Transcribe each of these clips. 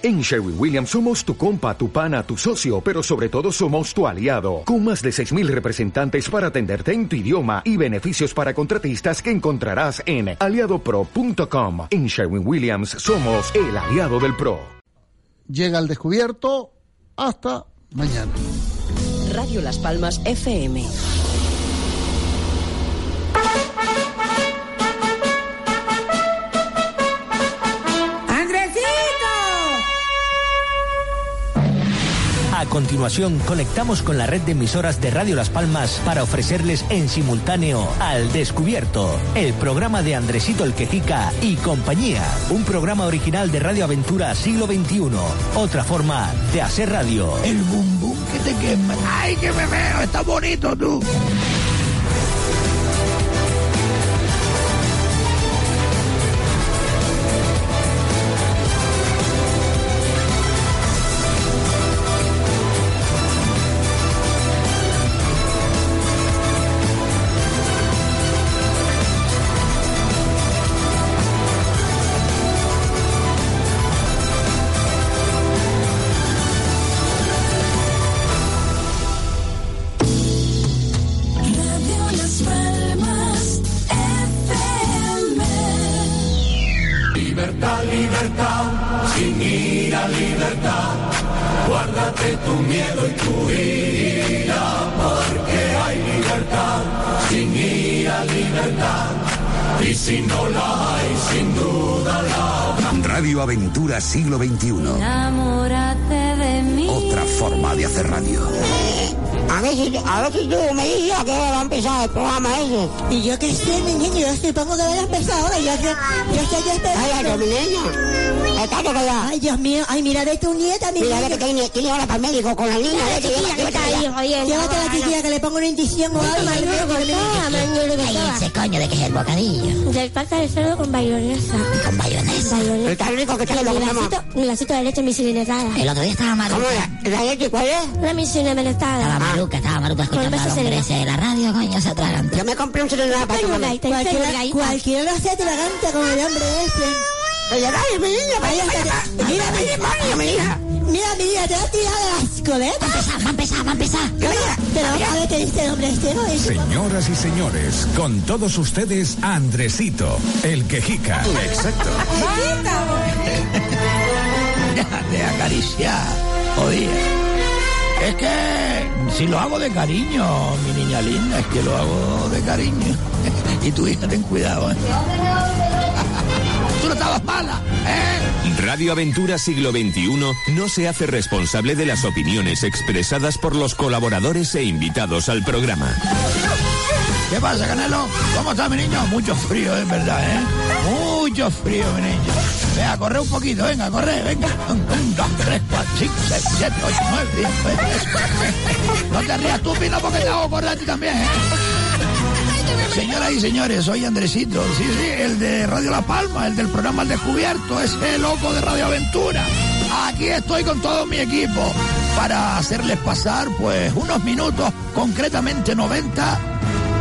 En Sherwin Williams somos tu compa, tu pana, tu socio, pero sobre todo somos tu aliado, con más de 6.000 representantes para atenderte en tu idioma y beneficios para contratistas que encontrarás en aliadopro.com. En Sherwin Williams somos el aliado del PRO. Llega al descubierto. Hasta mañana. Radio Las Palmas FM. Continuación, conectamos con la red de emisoras de Radio Las Palmas para ofrecerles en simultáneo Al Descubierto, el programa de Andresito El Quejica y compañía. Un programa original de Radio Aventura Siglo XXI. Otra forma de hacer radio. El bum bum que te quema. ¡Ay, que me veo! ¡Está bonito tú! Siglo XXI. Enamórate de mí. Otra forma de hacer radio. A ver si, a ver si tú me dices a qué hora va a empezar el programa ese. Y yo que sé, mi niño, yo supongo que vaya a empezar ahora. Yo, yo, yo estoy esperando. Cállate, mi Ay, Dios mío, ay, mira de tu nieta, mi Mira, ve que tiene, tiene hora para el médico con la niña. Vete, chiquilla, llévate, la chiquilla que le ponga una inyección o algo. al Ay, ese coño de que es el bocadillo. Del pata de cerdo con bayonesa. Con bayonesa. Está rico que está lo comemos. mi vasito de leche misilinetada. El otro día estaba ¿Cómo maruca. era? ¿La leche cuál es? Una misilinetada. Estaba maruca, estaba maruca escuchando Con a besos los en la- hombres de la radio, coño, se atragantó. Yo me compré un celular para comer. Cualquiera, lo hace atragante como el hombre este. Oye, dale, mi niña, Vaya, mira, mira, demonio, mi hija. Mira, mira, te has tirado de las Va a coletas. empezar, va a empezar, va a empezar. Pero a ver qué dice el hombre este, Señoras y señores, con todos ustedes, Andresito, el quejica. Exacto. Déjate acariciar, jodía. Es que si lo hago de cariño, mi niña linda, es que lo hago de cariño. Y tu hija, ten cuidado, ¿eh? Tú no estabas mala, ¿eh? Radio Aventura Siglo XXI no se hace responsable de las opiniones expresadas por los colaboradores e invitados al programa. ¿Qué pasa, Canelo? ¿Cómo está mi niño? Mucho frío, es verdad, ¿eh? Mucho frío, mi niño. Venga, corre un poquito, venga, corre, venga. Un, un, dos, tres, cuatro, cinco, seis, siete, ocho, nueve, diez. No te rías tú, Pino, porque te hago correr a ti también, ¿eh? Señoras y señores, soy Andresito, sí, sí, el de Radio La Palma, el del programa El Descubierto, ese loco de Radio Aventura. Aquí estoy con todo mi equipo para hacerles pasar, pues, unos minutos, concretamente 90,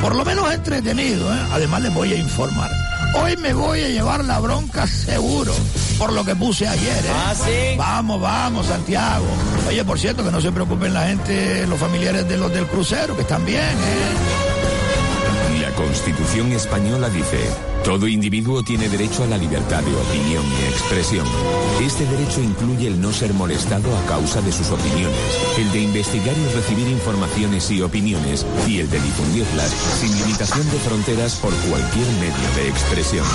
por lo menos entretenido, ¿eh? Además les voy a informar. Hoy me voy a llevar la bronca seguro, por lo que puse ayer, ¿eh? ¿Ah, sí? Vamos, vamos, Santiago. Oye, por cierto, que no se preocupen la gente, los familiares de los del crucero, que están bien, ¿eh? La Constitución española dice, todo individuo tiene derecho a la libertad de opinión y expresión. Este derecho incluye el no ser molestado a causa de sus opiniones, el de investigar y recibir informaciones y opiniones, y el de difundirlas sin limitación de fronteras por cualquier medio de expresión.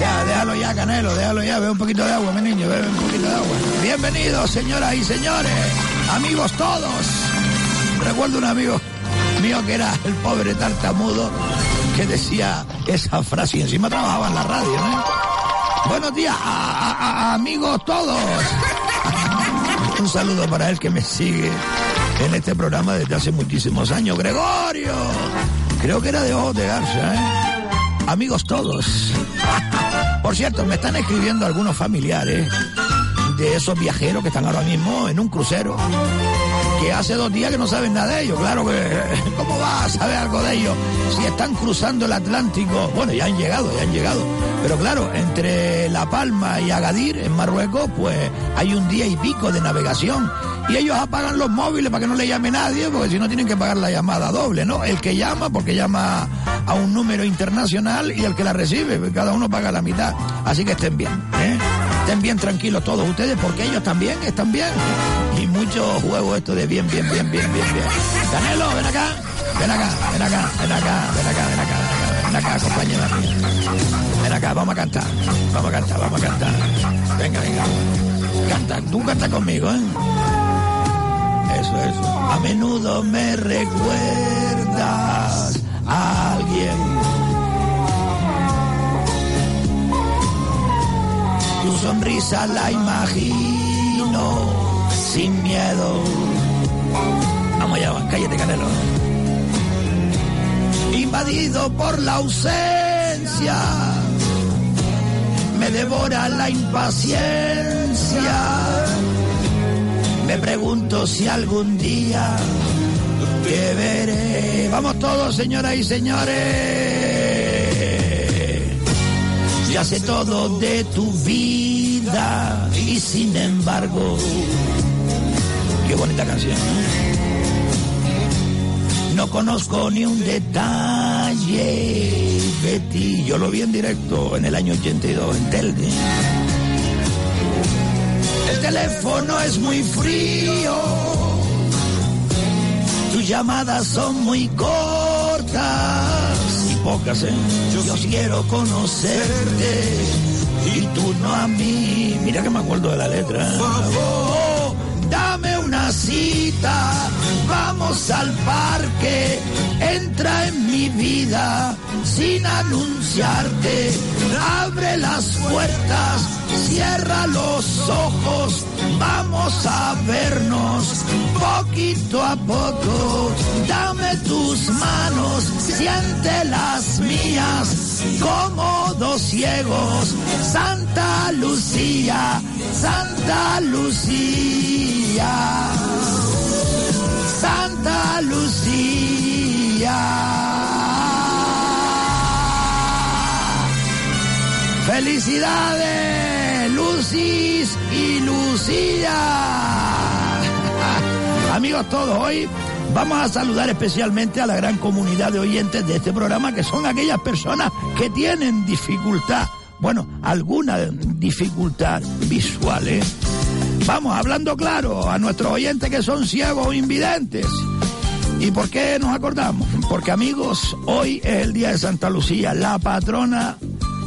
Ya, déjalo ya, Canelo, déjalo ya, bebe un poquito de agua, mi niño, bebe un poquito de agua. Bienvenidos, señoras y señores, amigos todos. Recuerdo un amigo mío que era el pobre tartamudo que decía esa frase y encima trabajaba en la radio, ¿eh? Buenos días, amigos todos. Un saludo para él que me sigue en este programa desde hace muchísimos años. Gregorio, creo que era de ojos de garza, ¿eh? Amigos todos. Por cierto, me están escribiendo algunos familiares de esos viajeros que están ahora mismo en un crucero. Hace dos días que no saben nada de ellos. Claro que, ¿cómo va a saber algo de ellos si están cruzando el Atlántico? Bueno, ya han llegado, ya han llegado. Pero claro, entre La Palma y Agadir, en Marruecos, pues hay un día y pico de navegación. Y ellos apagan los móviles para que no le llame nadie, porque si no tienen que pagar la llamada doble, ¿no? El que llama, porque llama a un número internacional y el que la recibe, porque cada uno paga la mitad. Así que estén bien, ¿eh? Estén bien tranquilos todos ustedes, porque ellos también están bien. Y mucho juego esto de bien, bien, bien, bien, bien, bien. Danelo, ven acá, ven acá, ven acá, ven acá, ven acá, ven acá, ven acá, compañera. Ven acá, vamos a cantar, vamos a cantar, vamos a cantar. Venga, venga. Canta, tú canta conmigo, ¿eh? Eso, eso. A menudo me recuerdas a alguien. Tu sonrisa la imagino sin miedo. Vamos allá, cállate, Canelo. Invadido por la ausencia, me devora la impaciencia. Me pregunto si algún día te veré. Vamos todos, señoras y señores. Ya sé todo de tu vida y sin embargo, qué bonita canción. No conozco ni un detalle de ti. Yo lo vi en directo en el año 82 en Telde. El teléfono es muy frío. Tus llamadas son muy cortas y pocas, ¿eh? Yo quiero conocerte y tú no a mí. Mira que me acuerdo de la letra. Oh, dame una cita, vamos al parque, entra en mi vida sin anunciarte, abre las puertas, cierra los ojos, vamos a vernos poquito a poco, dame tus manos, siente las mías, como dos ciegos, Santa Lucía, Santa Lucía. Santa Lucía. Felicidades, Lucis y Lucía. Amigos todos, hoy vamos a saludar especialmente a la gran comunidad de oyentes de este programa, que son aquellas personas que tienen dificultad, bueno, alguna dificultad visual, ¿eh? Vamos, hablando claro, a nuestros oyentes que son ciegos o invidentes. ¿Y por qué nos acordamos? Porque amigos, hoy es el día de Santa Lucía, la patrona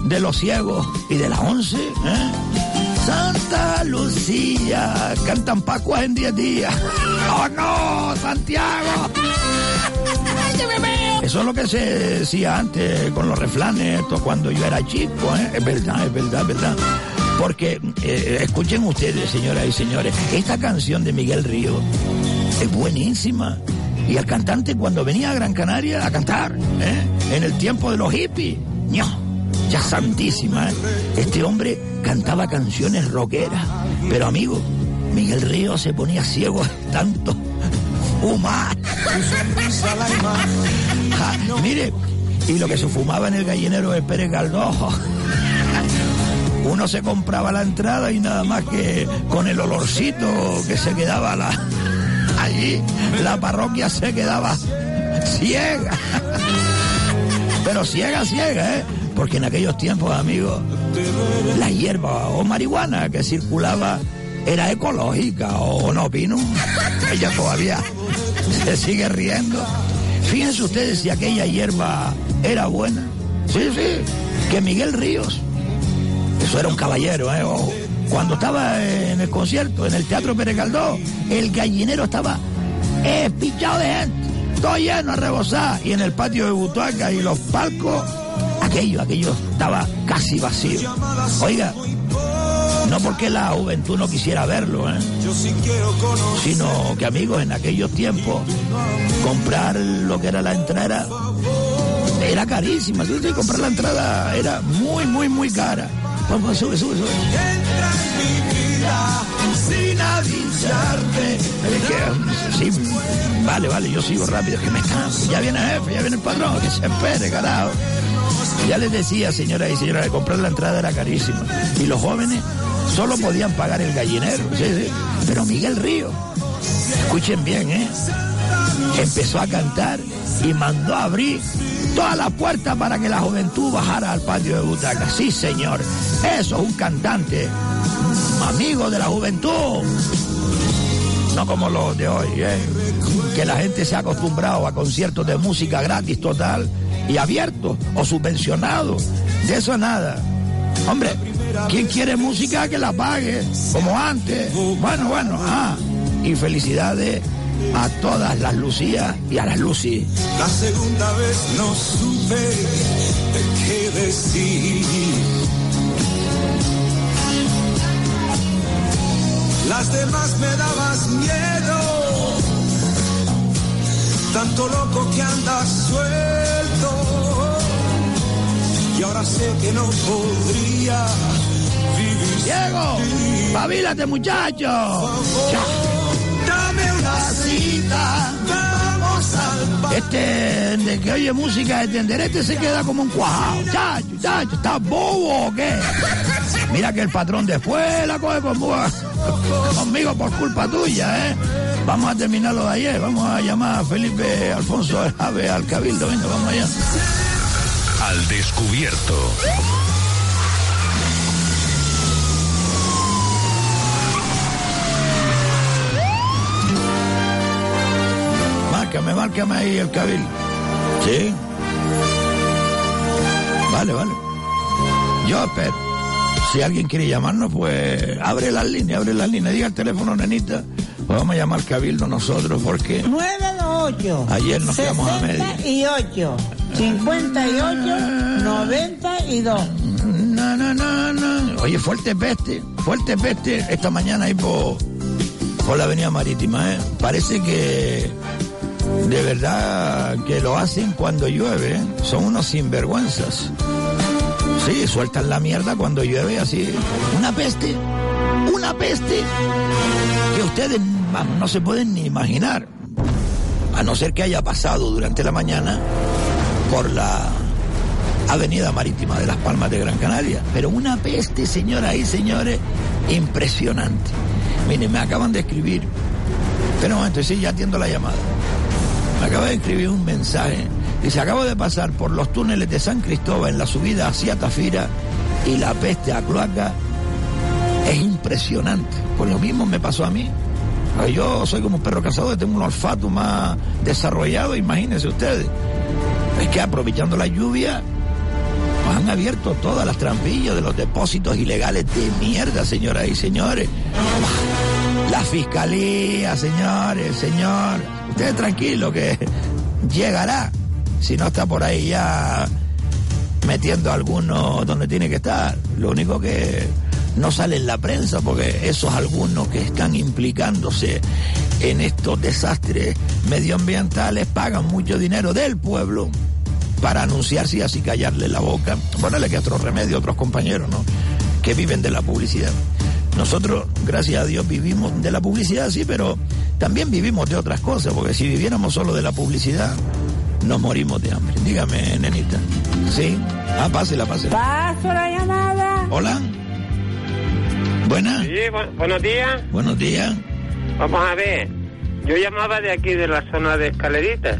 de los ciegos y de las once. ¿eh? Santa Lucía, cantan Pascuas en 10 días. ¡Oh no, Santiago! Eso es lo que se decía antes con los reflanes, esto cuando yo era chico, ¿eh? es verdad, es verdad, es verdad. Porque, eh, escuchen ustedes, señoras y señores, esta canción de Miguel Río es buenísima. Y el cantante cuando venía a Gran Canaria a cantar, ¿eh? en el tiempo de los hippies, ¡ño! Ya santísima, ¿eh? este hombre cantaba canciones rockeras. Pero amigo, Miguel Río se ponía ciego tanto fumar. Ja, mire, y lo que se fumaba en el gallinero de Pérez Galdós. Uno se compraba la entrada y nada más que con el olorcito que se quedaba la, allí, la parroquia se quedaba ciega. Pero ciega, ciega, ¿eh? Porque en aquellos tiempos, amigos, la hierba o marihuana que circulaba era ecológica o no, Pino. Ella todavía se sigue riendo. Fíjense ustedes si aquella hierba era buena. Sí, sí, que Miguel Ríos, eso era un caballero, ¿eh? Ojo. Cuando estaba en el concierto, en el Teatro Pérez Galdós, el gallinero estaba espichado de gente, todo lleno a rebosar, y en el patio de Butaca y los palcos, aquello, aquello estaba casi vacío. Oiga, no porque la juventud no quisiera verlo, ¿eh? sino que amigos, en aquellos tiempos, comprar lo que era la entrada era carísima. Sí, comprar la entrada era muy, muy, muy cara. Sube, sube, sube. Sin avisarte. Es que, sí, vale, vale, yo sigo rápido, que me canso. Ya viene el jefe, ya viene el patrón, que se espere, carajo. Ya les decía, señoras y señores, que comprar la entrada era carísima. Y los jóvenes solo podían pagar el gallinero. Pero Miguel Río, escuchen bien, ¿eh? Empezó a cantar y mandó a abrir todas las puertas para que la juventud bajara al patio de butacas. Sí, señor. Eso es un cantante, amigo de la juventud. No como los de hoy, ¿eh? que la gente se ha acostumbrado a conciertos de música gratis total y abiertos o subvencionados. De eso nada. Hombre, ¿quién quiere música que la pague? Como antes. Bueno, bueno, ah. Y felicidades a todas las Lucías y a las Lucy. La segunda vez no supe de qué decir. Las demás me dabas miedo, tanto loco que andas suelto. Y ahora sé que no podría vivir. Diego, pavílate muchacho. Dame una cita, vamos al Este de que oye música de tenderete se queda como un cuajado. Chacho, chacho, ¿estás bobo o qué? Mira que el patrón después la coge con conmigo por culpa tuya, ¿eh? Vamos a terminarlo de ayer. Vamos a llamar a Felipe Alfonso Ave al Cabildo. Venga, vamos allá. Al descubierto. Márcame, márcame ahí el Cabildo. ¿Sí? Vale, vale. Yo espero. Si alguien quiere llamarnos, pues abre las líneas, abre las líneas. Diga el teléfono, nenita. Vamos a llamar Cabildo nosotros porque 928. ayer nos quedamos a medio. 68. 58. 92. No, no, no, no. Oye, fuerte peste, fuerte peste esta mañana ahí por, por la avenida marítima, ¿eh? Parece que de verdad que lo hacen cuando llueve, ¿eh? Son unos sinvergüenzas. Sí, sueltan la mierda cuando llueve así. Una peste, una peste que ustedes no se pueden ni imaginar. A no ser que haya pasado durante la mañana por la avenida marítima de Las Palmas de Gran Canaria. Pero una peste, señoras y señores, impresionante. Miren, me acaban de escribir. Pero un momento, sí, ya atiendo la llamada. Me acaba de escribir un mensaje. Dice, acabo de pasar por los túneles de San Cristóbal en la subida hacia Tafira y la peste a cloaca es impresionante. Pues lo mismo me pasó a mí. Yo soy como un perro cazador, tengo un olfato más desarrollado, imagínense ustedes. Es que aprovechando la lluvia, han abierto todas las trampillas de los depósitos ilegales de mierda, señoras y señores. La fiscalía, señores, señor. Ustedes tranquilos que llegará. Si no está por ahí ya metiendo a alguno donde tiene que estar. Lo único que no sale en la prensa porque esos algunos que están implicándose en estos desastres medioambientales pagan mucho dinero del pueblo para anunciarse y así callarle la boca. Ponerle que otro remedio, otros compañeros, ¿no? Que viven de la publicidad. Nosotros, gracias a Dios, vivimos de la publicidad, sí, pero también vivimos de otras cosas, porque si viviéramos solo de la publicidad, nos morimos de hambre. Dígame, nenita. ¿Sí? Ah, pásela, pásela. Paso la llamada. Hola. Buena. Sí, bu- buenos días. Buenos días. Vamos a ver. Yo llamaba de aquí, de la zona de Escalerita,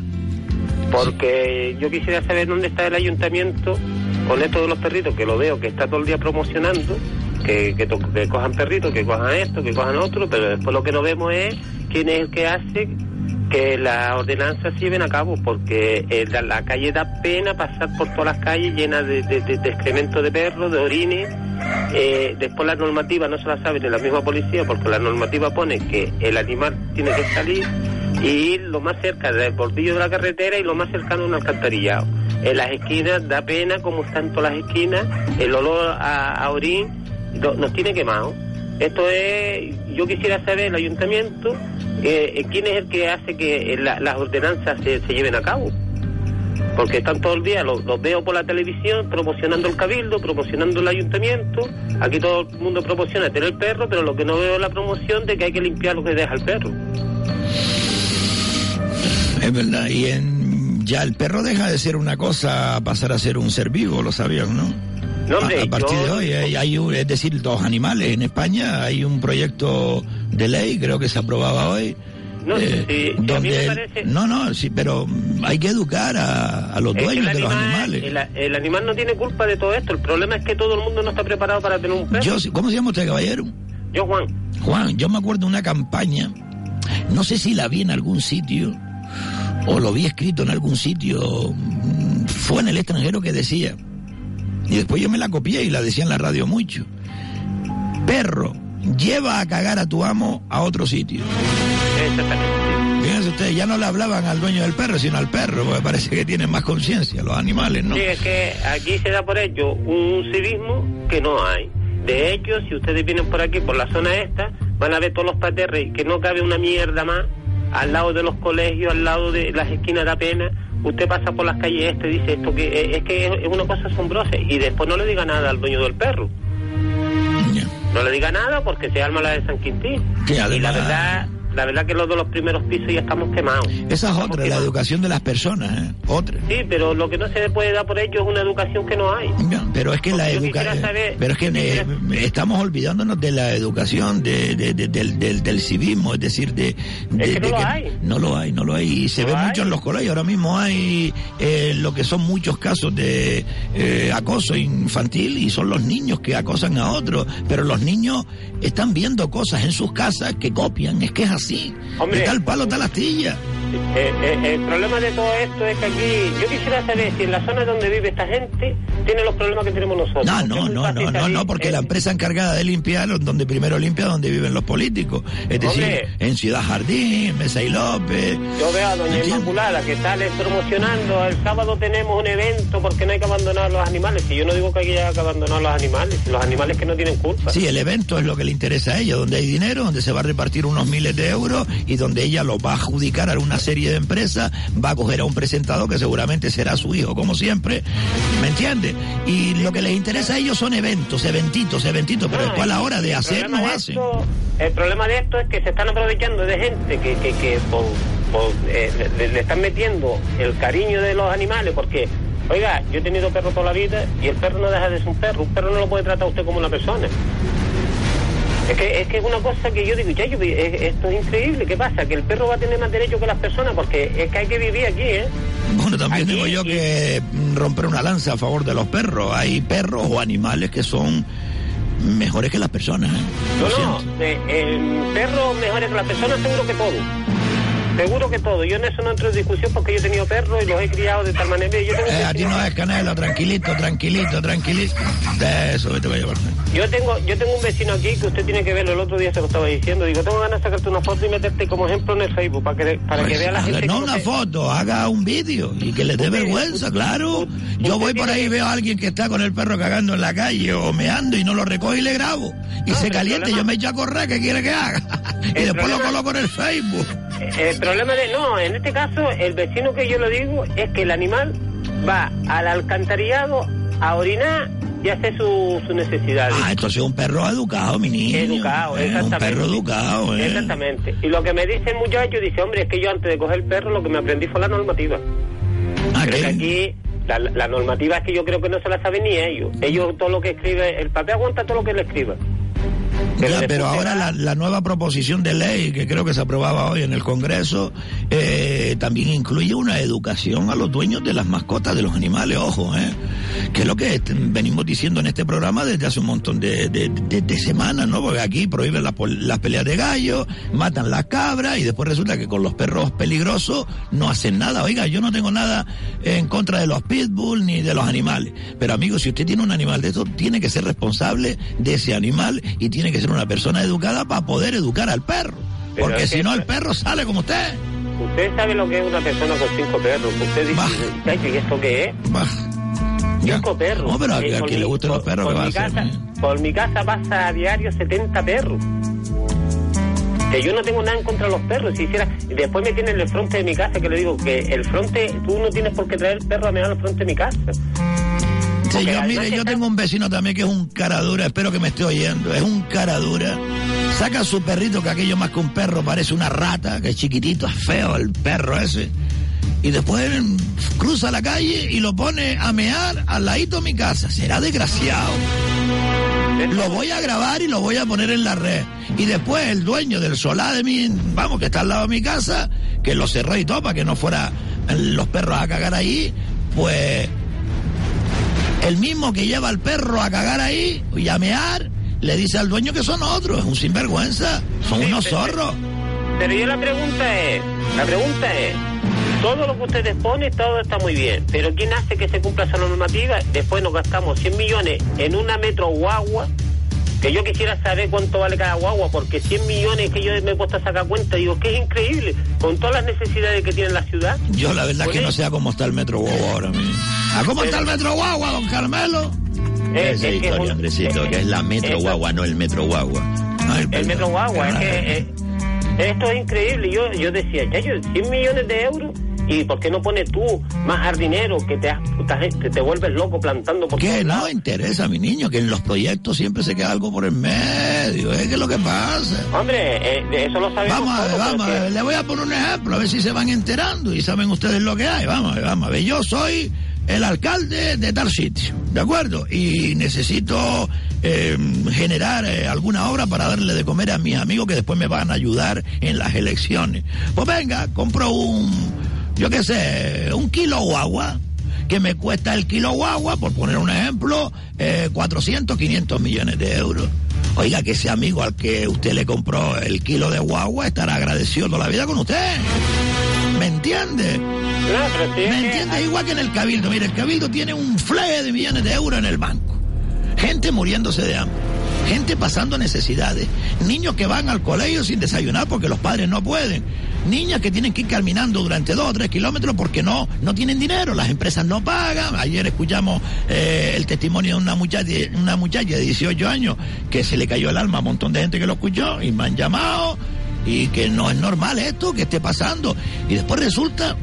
porque yo quisiera saber dónde está el ayuntamiento con esto de los perritos, que lo veo que está todo el día promocionando, que, que, to- que cojan perritos, que cojan esto, que cojan otro, pero después lo que no vemos es quién es el que hace que las ordenanzas se lleven a cabo, porque eh, la, calle da pena pasar por todas las calles llenas de, de, de- de excremento de perros, de orines. Eh, después la normativa no se la sabe ni la misma policía, porque la normativa pone que el animal tiene que salir y ir lo más cerca del bordillo de la carretera y lo más cercano a un alcantarillado. En las esquinas da pena como están todas las esquinas, el olor a, a orín nos tiene quemado. Esto es, yo quisiera saber el ayuntamiento eh, eh, quién es el que hace que eh, la- las ordenanzas se, se lleven a cabo. Porque están todo el día, los, los veo por la televisión promocionando el cabildo, promocionando el ayuntamiento. Aquí todo el mundo promociona tener el perro, pero lo que no veo es la promoción de que hay que limpiar lo que deja el perro. Es verdad. Y en Ya el perro deja de ser una cosa a pasar a ser un ser vivo, lo sabían, ¿no? No, hombre, a, a partir yo- de hoy hay, hay un- es decir, los animales en España hay un proyecto de ley, creo que se aprobaba hoy. No, eh, sí, sí, a mí me donde parece- no, no, sí, pero hay que educar a, a los Es dueños de los animal- animales. El, el animal no tiene culpa de todo esto. El problema es que todo el mundo no está preparado para tener un perro. Yo, ¿Cómo se llama usted, caballero? Yo, Juan. Juan, yo me acuerdo de una campaña, no sé si la vi en algún sitio o lo vi escrito en algún sitio, mm, fue en el extranjero que decía, y después yo me la copié y la decía en la radio mucho, perro, lleva a cagar a tu amo a otro sitio. Fíjense ustedes, ya no le hablaban al dueño del perro, sino al perro, porque parece que tienen más conciencia los animales, ¿no? Sí, es que aquí se da por ello un civismo que no hay. De hecho, si ustedes vienen por aquí, por la zona esta, van a ver todos los paterres, que no cabe una mierda más, al lado de los colegios, al lado de las esquinas de apenas. Usted pasa por las calles este y dice esto que es que es una cosa asombrosa y después no le diga nada al dueño del perro. No le diga nada porque se arma la de San Quintín. Que Y la verdad, la verdad que los de los primeros pisos ya estamos quemados. Esa es otra, la educación de las personas, ¿eh? Otra. Sí, pero lo que no se le puede dar por ello es una educación que no hay. Pero es que la educación. saber- Pero es que eh, estamos olvidándonos de la educación, de, de- de- del, del, del civismo, es decir, de. Es que no lo hay. No lo hay, no lo hay. Y se No ve mucho en los colegios. Ahora mismo hay eh, lo que son muchos casos de eh, acoso infantil y son los niños que acosan a otros. Pero los niños están viendo cosas en sus casas que copian. Es que es así. Hombre. De tal palo, tal astilla. Eh, eh, el problema de todo esto es que aquí, yo quisiera saber si en la zona donde vive esta gente tiene los problemas que tenemos nosotros. No, no, no, no, no, no, porque eh, la empresa encargada de limpiar, donde primero limpia, donde viven los políticos. Es decir, Hombre. en Ciudad Jardín, Mesa y López. Yo veo a doña Inmaculada que sale promocionando, el sábado tenemos un evento porque no hay que abandonar los animales. Y yo no digo que haya que abandonar los animales, los animales que no tienen culpa. Sí, el evento es lo que le interesa a ella, donde hay dinero, donde se va a repartir unos miles de euros y donde ella lo va a adjudicar a una serie de empresas, va a coger a un presentador que seguramente será su hijo, como siempre, ¿me entiende? Y lo que les interesa a ellos son eventos, eventitos, eventitos, pero después a la hora de hacer no hacen. el problema de esto es que se están aprovechando de gente que, que, que por- por, eh, le, le están metiendo el cariño de los animales porque, oiga, yo he tenido perro toda la vida y el perro no deja de ser un perro. Un perro no lo puede tratar usted como una persona. Es que, es que es una cosa que yo digo, ya, yo, es- esto es increíble. ¿Qué pasa? Que el perro va a tener más derecho que las personas porque es que hay que vivir aquí, ¿eh? Bueno, también Aquí, digo yo que romper una lanza a favor de los perros. Hay perros o animales que son mejores que las personas. ¿eh? No, no, eh, el perro mejores que las personas, seguro que todo. Seguro que todo. Yo en eso no entro en discusión porque yo he tenido perros y los he criado de tal manera. Yo tengo, Eh, a ti no es canelo, tranquilito, tranquilito, tranquilito. De eso te voy a llevar. yo tengo yo tengo un vecino aquí que usted tiene que verlo. El otro día se lo estaba diciendo. Digo, tengo ganas de sacarte una foto y meterte como ejemplo en el Facebook para que, para que Pues vea la gente. no una foto, haga un vídeo y que le dé vergüenza, claro. Yo voy por ahí y veo a alguien que está con el perro cagando en la calle o meando y no lo recojo y le grabo. Y se calienta, yo me echo a correr, ¿qué quiere que haga? y después lo coloco en el Facebook. El problema de... No, en este caso, el vecino que yo lo digo es que el animal va al alcantarillado a orinar y hace su, su necesidad. Ah, esto es un perro educado, mi niño. Educado, Eh, exactamente. Un perro educado, ¿eh? Exactamente. Y lo que me dice el muchacho, dice, hombre, es que yo antes de coger el perro lo que me aprendí fue la normativa. Ah, Creo que aquí la, la normativa es que yo creo que no se la saben ni ellos. Ellos todo lo que escribe, el papel aguanta todo lo que le escriba. Ya, pero ahora la, la nueva proposición de ley que creo que se aprobaba hoy en el Congreso eh, también incluye una educación a los dueños de las mascotas de los animales, ojo, eh, que es lo que venimos diciendo en este programa desde hace un montón de, de- de- de semanas, ¿no? Porque aquí prohíben las, las peleas de gallos, matan las cabras y después resulta que con los perros peligrosos no hacen nada. Oiga, yo no tengo nada en contra de los pitbull ni de los animales, pero amigo, si usted tiene un animal de estos, tiene que ser responsable de ese animal y tiene que ser una persona educada para poder educar al perro. Pero Porque si no, el perro sale como usted. Usted sabe lo que es una persona con cinco perros. Usted dice, "Chacho, ¿y esto qué es? Cinco perros. No, pero a, Eh, a por quien le mi- gustan los por- perros, por ¿qué va a mi hacer? casa, Por mi casa pasa a diario 70 perros. Que yo no tengo nada en contra de los perros. Si hiciera, después me tienen el fronte de mi casa que le digo que el fronte, tú no tienes por qué traer el perro a mirar al fronte de mi casa. Sí, yo, mire, yo tengo un vecino también que es un cara dura, espero que me esté oyendo, es un cara dura. Saca a su perrito, que aquello más que un perro parece una rata, que es chiquitito, es feo el perro ese. y después cruza la calle y lo pone a mear al ladito de mi casa. Será desgraciado. Lo voy a grabar y lo voy a poner en la red. Y después el dueño del solar de mi, vamos, que está al lado de mi casa, que lo cerró y todo para que no fuera los perros a cagar ahí, pues el mismo que lleva al perro a cagar ahí y a mear, le dice al dueño que son otros, es un sinvergüenza, son unos zorros. Pero yo la pregunta es, la pregunta es, todo lo que ustedes ponen, todo está muy bien, pero ¿quién hace que se cumpla esa normativa? Después nos gastamos 100 millones en una metro guagua, que yo quisiera saber cuánto vale cada guagua, porque 100 millones que yo me he puesto a sacar cuenta, digo que es increíble, con todas las necesidades que tiene la ciudad. Yo la verdad que no sé a cómo está el metro guagua ahora mismo. ¿A cómo está el metro guagua, don Carmelo? Eh, Esa es que es Andresito, que es la metro guagua, no el metro guagua. el metro guagua, es que eh, esto es increíble. Yo, yo decía, ya yo, 100 millones de euros, ¿y por qué no pones tú más jardinero que te, te, te vuelves loco plantando por Que no interesa, mi niño, que en los proyectos siempre se queda algo por el medio, ¿eh? ¿Qué es lo que pasa? Hombre, eh, de eso lo sabemos Vamos a ver, todos, vamos a ver, le voy a poner un ejemplo, a ver si se van enterando y saben ustedes lo que hay. Vamos a ver, vamos a ver. Yo soy el alcalde de tal sitio, ¿de acuerdo? Y necesito eh, generar eh, alguna obra para darle de comer a mis amigos que después me van a ayudar en las elecciones. Pues venga, compro un, yo qué sé, un kilo guagua que me cuesta el kilo guagua, por poner un ejemplo, eh, 400, 500 millones de euros. Oiga, que ese amigo al que usted le compró el kilo de guagua estará agradecido toda la vida con usted. ¿Me entiende? No, ¿Me que- entiende? Igual que en el Cabildo. Mire, el Cabildo tiene un fleje de millones de euros en el banco. Gente muriéndose de hambre. Gente pasando necesidades. Niños que van al colegio sin desayunar porque los padres no pueden. Niñas que tienen que ir caminando durante dos o tres kilómetros porque no, no tienen dinero. Las empresas no pagan. Ayer escuchamos eh, el testimonio de una muchacha, una muchacha de 18 años que se le cayó el alma a un montón de gente que lo escuchó y me han llamado y que no es normal esto que esté pasando. Y después resulta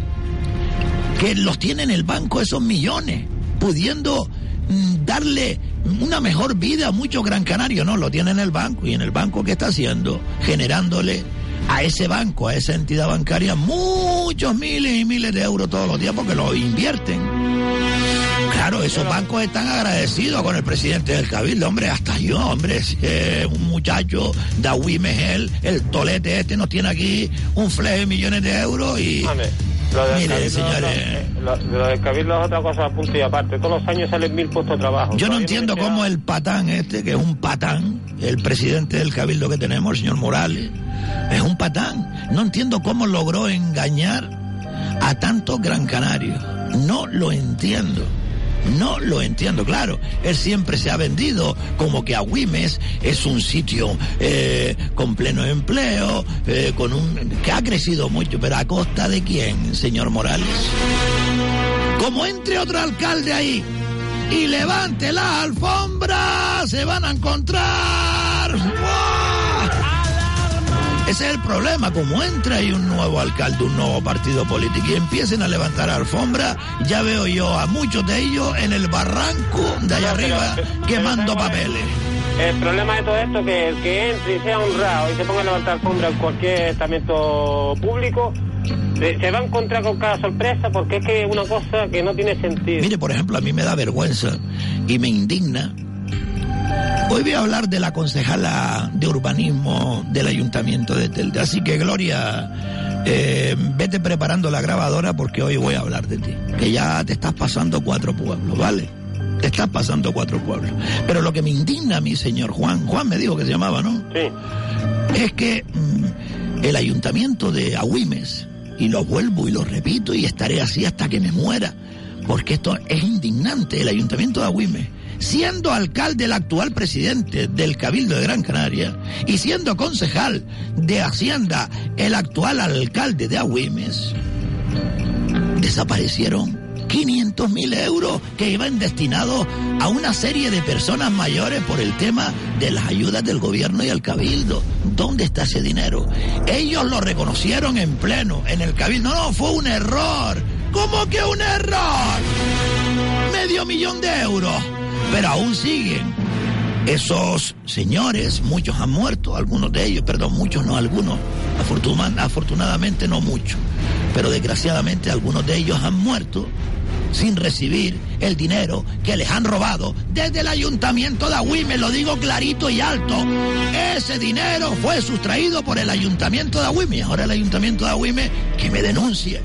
que los tiene en el banco esos millones, pudiendo darle una mejor vida a muchos gran canarios. No, lo tiene en el banco. ¿Y en el banco qué está haciendo? Generándole a ese banco, a esa entidad bancaria, muchos miles y miles de euros todos los días porque lo invierten. Claro, esos bancos están agradecidos con el presidente del Cabildo, hombre, hasta yo, hombre, un muchacho Agüí Mejel, el tolete este nos tiene aquí un fleje de millones de euros y... lo del Mire, señores, lo, lo del cabildo es otra cosa punto y aparte. Todos los años salen mil puestos de trabajo. Yo no entiendo cómo el patán este, que es un patán, el presidente del cabildo que tenemos, el señor Morales, es un patán. No entiendo cómo logró engañar a tantos gran canarios. No lo entiendo. No lo entiendo, claro. Él siempre se ha vendido como que Agüimes es un sitio eh, con pleno empleo, eh, con un que ha crecido mucho, pero a costa de quién, señor Morales. Como entre otro alcalde ahí y levante la alfombra, se van a encontrar. Ese es el problema, como entra ahí un nuevo alcalde, un nuevo partido político y empiecen a levantar alfombra, ya veo yo a muchos de ellos en el barranco de allá No, pero- arriba pero- quemando papeles. El problema de todo esto es que el que entre y sea honrado y se ponga a levantar alfombra en cualquier estamento público, se va a encontrar con cada sorpresa porque es que es una cosa que no tiene sentido. Mire, por ejemplo, a mí me da vergüenza y me indigna. Hoy voy a hablar de la concejala de urbanismo del ayuntamiento de Telde. Así que, Gloria, eh, vete preparando la grabadora porque hoy voy a hablar de ti. Que ya te estás pasando cuatro pueblos, ¿vale? Te estás pasando cuatro pueblos. Pero lo que me indigna a mí, señor Juan, Juan me dijo que se llamaba, ¿no? Sí. es que mm, el ayuntamiento de Agüimes, y lo vuelvo y lo repito y estaré así hasta que me muera, porque esto es indignante, el ayuntamiento de Agüimes, siendo alcalde el actual presidente del Cabildo de Gran Canaria y siendo concejal de Hacienda el actual alcalde de Agüimes, desaparecieron 500 mil euros que iban destinados a una serie de personas mayores por el tema de las ayudas del gobierno y el cabildo. ¿Dónde está ese dinero? Ellos lo reconocieron en pleno, en el cabildo. No, no, fue un error. ¿Cómo que un error? Medio millón de euros. Pero aún siguen Esos señores, muchos han muerto, algunos de ellos, perdón, muchos no, algunos, afortuna- afortunadamente no muchos, pero desgraciadamente algunos de ellos han muerto sin recibir el dinero que les han robado desde el ayuntamiento de Agüime, lo digo clarito y alto. Ese dinero fue sustraído por el ayuntamiento de Agüime. Ahora el ayuntamiento de Agüime que me denuncie.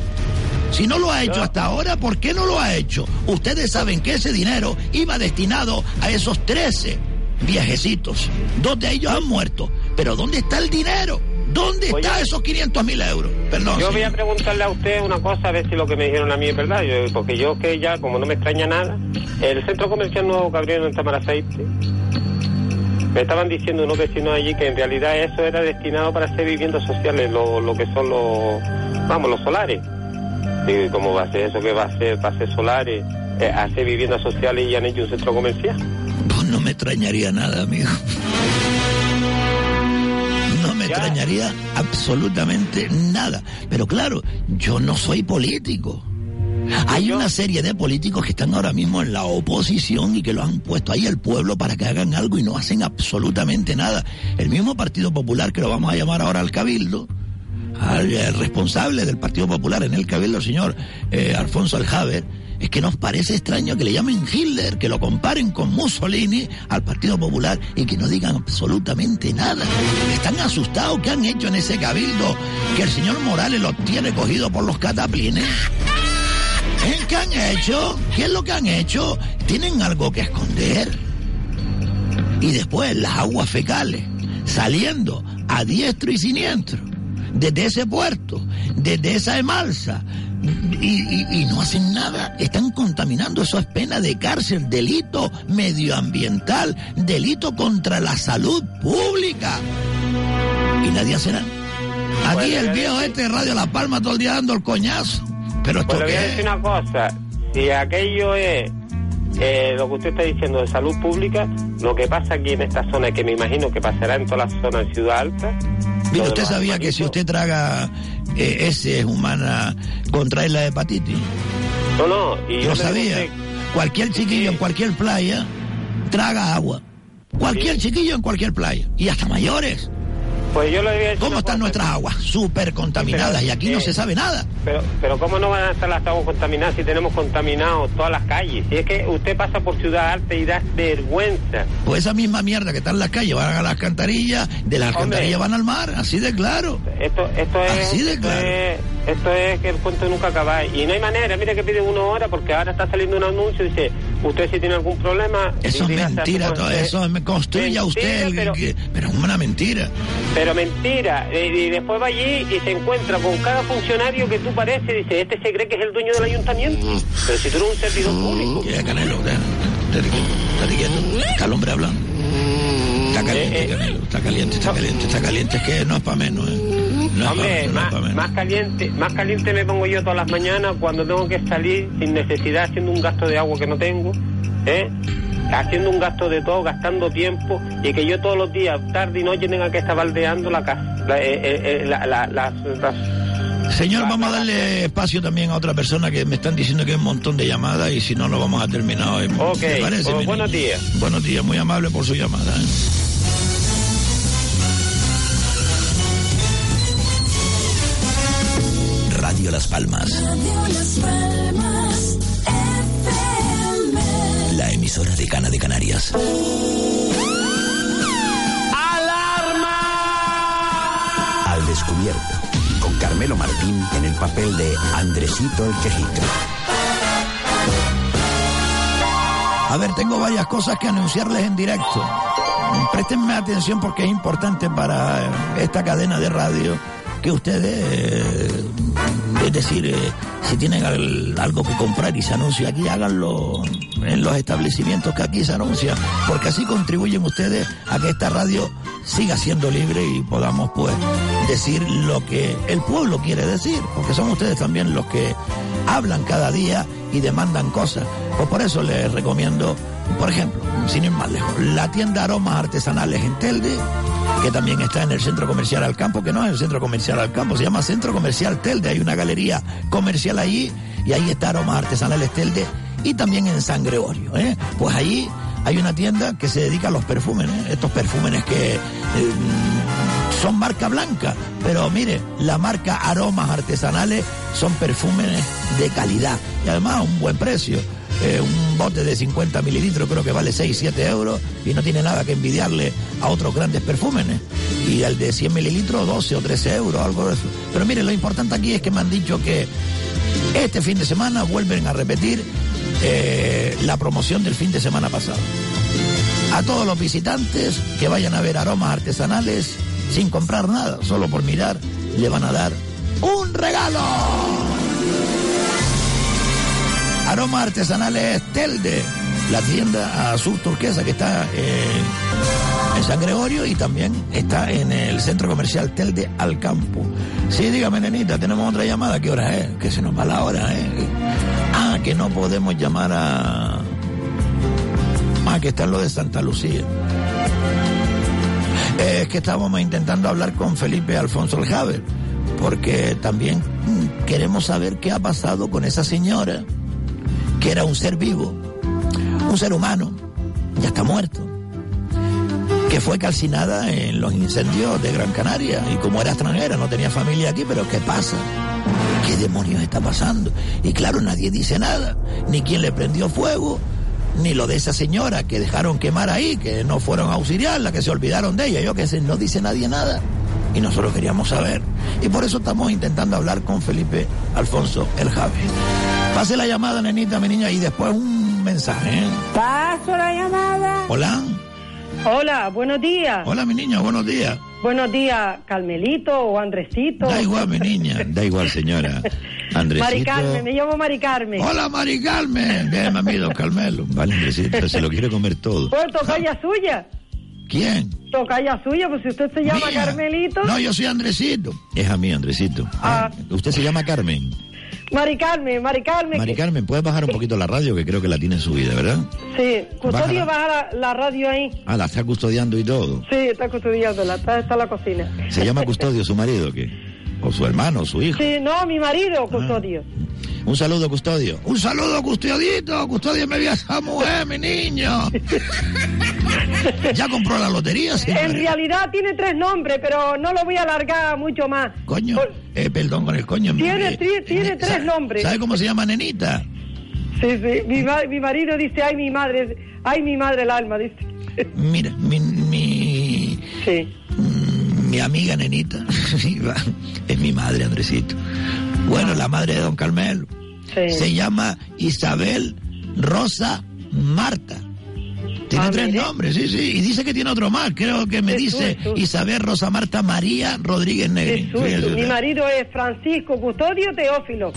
Si no lo ha hecho hasta ahora, ¿por qué no lo ha hecho? Ustedes saben que ese dinero iba destinado a esos 13 viejecitos. Dos de ellos han muerto. Pero ¿dónde está el dinero? ¿Dónde está esos 500 mil euros? Perdón. Yo voy a preguntarle a usted una cosa, a ver si lo que me dijeron a mí es verdad. Yo- porque yo que ya, como no me extraña nada, el centro comercial nuevo que abrieron en Tamaraceite, me estaban diciendo unos vecinos allí que en realidad eso era destinado para hacer viviendas sociales, lo, lo que son los, vamos, los solares. Y cómo va a ser eso que va a ser, va a ser solares, eh, hacer viviendas sociales y han hecho un centro comercial. Pues no me extrañaría nada, amigo. No me extrañaría absolutamente nada. Pero claro, yo no soy político. Hay una serie de políticos que están ahora mismo en la oposición y que lo han puesto ahí al pueblo para que hagan algo y no hacen absolutamente nada. El mismo Partido Popular, que lo vamos a llamar ahora al Cabildo, al eh, responsable del Partido Popular en el Cabildo, señor eh, Alfonso Aljaver, es que nos parece extraño que le llamen Hitler, que lo comparen con Mussolini al Partido Popular y que no digan absolutamente nada. Están asustados que han hecho en ese cabildo que el señor Morales los tiene cogido por los cataplines. ¿Eh? ¿Qué han hecho? ¿Qué es lo que han hecho? ¿Tienen algo que esconder? Y después las aguas fecales saliendo a diestro y siniestro desde ese puerto, desde esa emalsa, y, y- y no hacen nada. Están contaminando. Eso es pena de cárcel, delito medioambiental, delito contra la salud pública. Y nadie hace nada. Aquí el viejo este de Radio La Palma todo el día dando el coñazo. Pero esto Pues voy a decir es? una cosa, si aquello es eh, lo que usted está diciendo de salud pública, lo que pasa aquí en esta zona, que me imagino que pasará en todas las zonas de Ciudad Alta, Mire, usted sabía que si usted traga eh, ese es humana, contrae la hepatitis. No, no, y yo Lo sabía. Cualquier chiquillo en cualquier playa traga agua. Cualquier chiquillo en cualquier playa. Y hasta mayores. Pues yo le voy a decir ¿Cómo están nuestras aguas? Súper contaminadas. Pero, Y aquí no eh, se sabe nada. Pero, pero ¿cómo no van a estar las aguas contaminadas si tenemos contaminados todas las calles? Si es que usted pasa por Ciudad Alta y da vergüenza. Pues esa misma mierda que está en las calles van a las alcantarillas, de las alcantarillas van al mar, así de claro. Esto, esto es, Así de esto claro. es, esto es que el cuento nunca acaba. Y no hay manera, mire que pide una hora porque ahora está saliendo un anuncio y dice, usted si tiene algún problema... Eso es a mentira, todo consejo". eso me construya Mentira, usted, el- pero- que- pero es una mentira. Pero mentira, eh, y después va allí y se encuentra con cada funcionario que tú pareces y dice, este se cree que es el dueño del ayuntamiento. Pero si tú eres un servidor público. Ya, Canelo, ya, quieto, quieto. Está el hombre hablando. Está caliente, está caliente, está caliente, está caliente. Es que no es para menos, ¿eh? No Hombre, menos, no más, pa' menos. más caliente, más caliente me pongo yo todas las mañanas cuando tengo que salir sin necesidad, haciendo un gasto de agua que no tengo, ¿eh? haciendo un gasto de todo, gastando tiempo y que yo todos los días, tarde y noche, tenga que estar baldeando la casa. La, eh, eh, eh, la- la- Señor, vamos a darle espacio también a otra persona que me están diciendo que hay un montón de llamadas y si no, lo vamos a terminar hoy. Ok, ¿Me parece, pues buenos días. Buenos días, muy amable por su llamada. ¿eh? Radio Las Palmas, Radio Las Palmas FM. la emisora de Cana de Canarias. Al descubierto, con Carmelo Martín en el papel de Andresito el Quejica. A ver, tengo varias cosas que anunciarles en directo. Préstenme atención porque es importante para esta cadena de radio que ustedes, es decir, eh, si tienen al- algo que comprar y se anuncia aquí, háganlo en los establecimientos que aquí se anuncia, porque así contribuyen ustedes a que esta radio siga siendo libre y podamos pues decir lo que el pueblo quiere decir, porque son ustedes también los que hablan cada día y demandan cosas. Pues por eso les recomiendo, por ejemplo, sin ir más lejos, la tienda Aromas Artesanales en Telde, que también está en el Centro Comercial Alcampo, que no es el Centro Comercial Alcampo, se llama Centro Comercial Telde, hay una galería comercial allí y ahí está Aromas Artesanales Telde y también en San Gregorio. ¿eh? Pues allí hay una tienda que se dedica a los perfumes, ¿eh? estos perfumes que eh, son marca blanca, pero mire, la marca aromas artesanales son perfumes de calidad y además a un buen precio. Eh, un bote de 50 mililitros creo que vale 6, 7 euros y no tiene nada que envidiarle a otros grandes perfumes. ¿eh? Y el de 100 mililitros 12 o 13 euros, algo de eso. Pero mire, lo importante aquí es que me han dicho que este fin de semana vuelven a repetir eh, la promoción del fin de semana pasado. A todos los visitantes que vayan a ver aromas artesanales sin comprar nada, solo por mirar, le van a dar un regalo. Aromas artesanales Telde, la tienda azul turquesa que está eh, en San Gregorio y también está en el centro comercial Telde Alcampo. Sí, dígame, nenita, tenemos otra llamada. ¿Qué hora es? Que se nos va la hora, ¿eh? Ah, que no podemos llamar a. Ah, que está en lo de Santa Lucía. Es que estábamos intentando hablar con Felipe Alfonso el Javer, porque también mm, queremos saber qué ha pasado con esa señora, que era un ser vivo, un ser humano, ya está muerto, que fue calcinada en los incendios de Gran Canaria, y como era extranjera, no tenía familia aquí, pero ¿qué pasa? ¿Qué demonios está pasando? Y claro, nadie dice nada, ni quién le prendió fuego, ni lo de esa señora que dejaron quemar ahí, que no fueron a auxiliarla, que se olvidaron de ella, yo que sé, no dice nadie nada. Y nosotros queríamos saber. Y por eso estamos intentando hablar con Felipe Alfonso El Javi. Pase la llamada, nenita, mi niña, y después un mensaje. ¿eh? Paso la llamada. Hola. Hola, buenos días. Hola, mi niña, buenos días. Buenos días, Carmelito o Andresito. Da igual, mi niña. Da igual, señora. Andresito. Mari Carmen, me llamo Mari Carmen. Hola, Mari Carmen. Déjame a mí, don Carmelo. Vale, Andresito, se lo quiere comer todo. Pues tocaya suya. ¿Quién? Tocaya suya, pues si usted se llama Mía. Carmelito. No, yo soy Andresito. Es a mí, Andresito. Ah. Usted se llama Carmen. Mari Carmen, Mari Carmen. Mari Carmen, ¿puedes bajar un poquito la radio? Que creo que la tiene subida, ¿verdad? Sí, custodio baja la, la radio ahí. Ah, la está custodiando y todo. Sí, está custodiándola, está, está en la cocina. ¿Se llama Custodio su marido o qué? ¿O su hermano, su hijo? Sí, no, mi marido, Ah. custodio. Un saludo, Custodio. Un saludo, custodiadito. Custodio me vio a esa mujer, mi niño. ya compró la lotería, En señor. realidad tiene tres nombres, pero no lo voy a alargar mucho más. Coño, eh, perdón con el coño. Tiene, Eh, tri- tiene eh, tres ¿sabe- nombres. ¿Sabe cómo se llama nenita? Sí, sí. Mi, mi marido dice, ay, mi madre, ay, mi madre el alma, dice. Mira, mi, mi, mm, mi amiga nenita es mi madre, Andresito. Bueno, la madre de don Carmelo. Se llama Isabel Rosa Marta. Tiene Ah, tres mire. nombres, sí, sí. Y dice que tiene otro más. Creo que me Jesús, dice Jesús. Isabel Rosa Marta María Rodríguez Negri. Jesús, mi marido es Francisco Custodio Teófilo.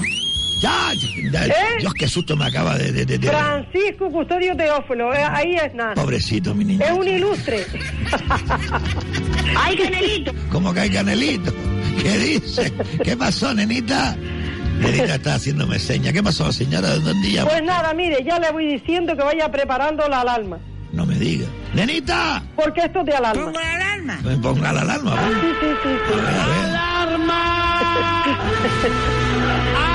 Ya, ya, ¿Eh? Dios, qué susto me acaba de... de- de- de- Francisco Custodio Teófilo, eh, ahí es nada. Pobrecito, mi niño. Es un ilustre. ¡Ay, Canelito! ¿Cómo que hay canelito? ¿Qué dice? ¿Qué pasó, nenita? Nenita está haciéndome señas. ¿Qué pasó, señora? ¿Dónde llama? Pues nada, mire, ya le voy diciendo que vaya preparando la alarma. No me diga. ¡Nenita! Porque esto es de alarma. Pongo la alarma. Me ponga la alarma. Sí, ¿no? sí, sí, sí. A ver,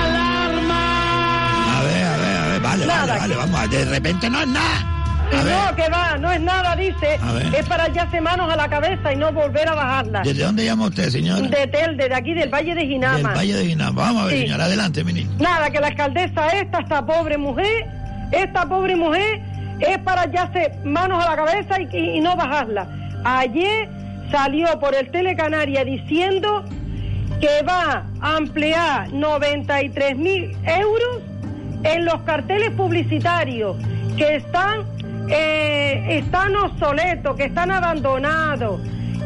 ver. Vale, Nada, vale, vale. Vamos, de repente no es nada. A ver, No, que va, no es nada, dice. A ver. Es para echarse manos a la cabeza y no volver a bajarla. ¿desde dónde llama usted, señora? De Tel, desde aquí, del Valle de Del Ginama. Valle de Guinama. Vamos a ver, Sí. señora. Adelante, mi niño. Nada, que la alcaldesa esta, esta pobre mujer, esta pobre mujer, es para echarse manos a la cabeza y, y- y no bajarla. Ayer salió por el Telecanaria diciendo que va a emplear 93 mil euros en los carteles publicitarios que están, eh, están obsoletos, que están abandonados,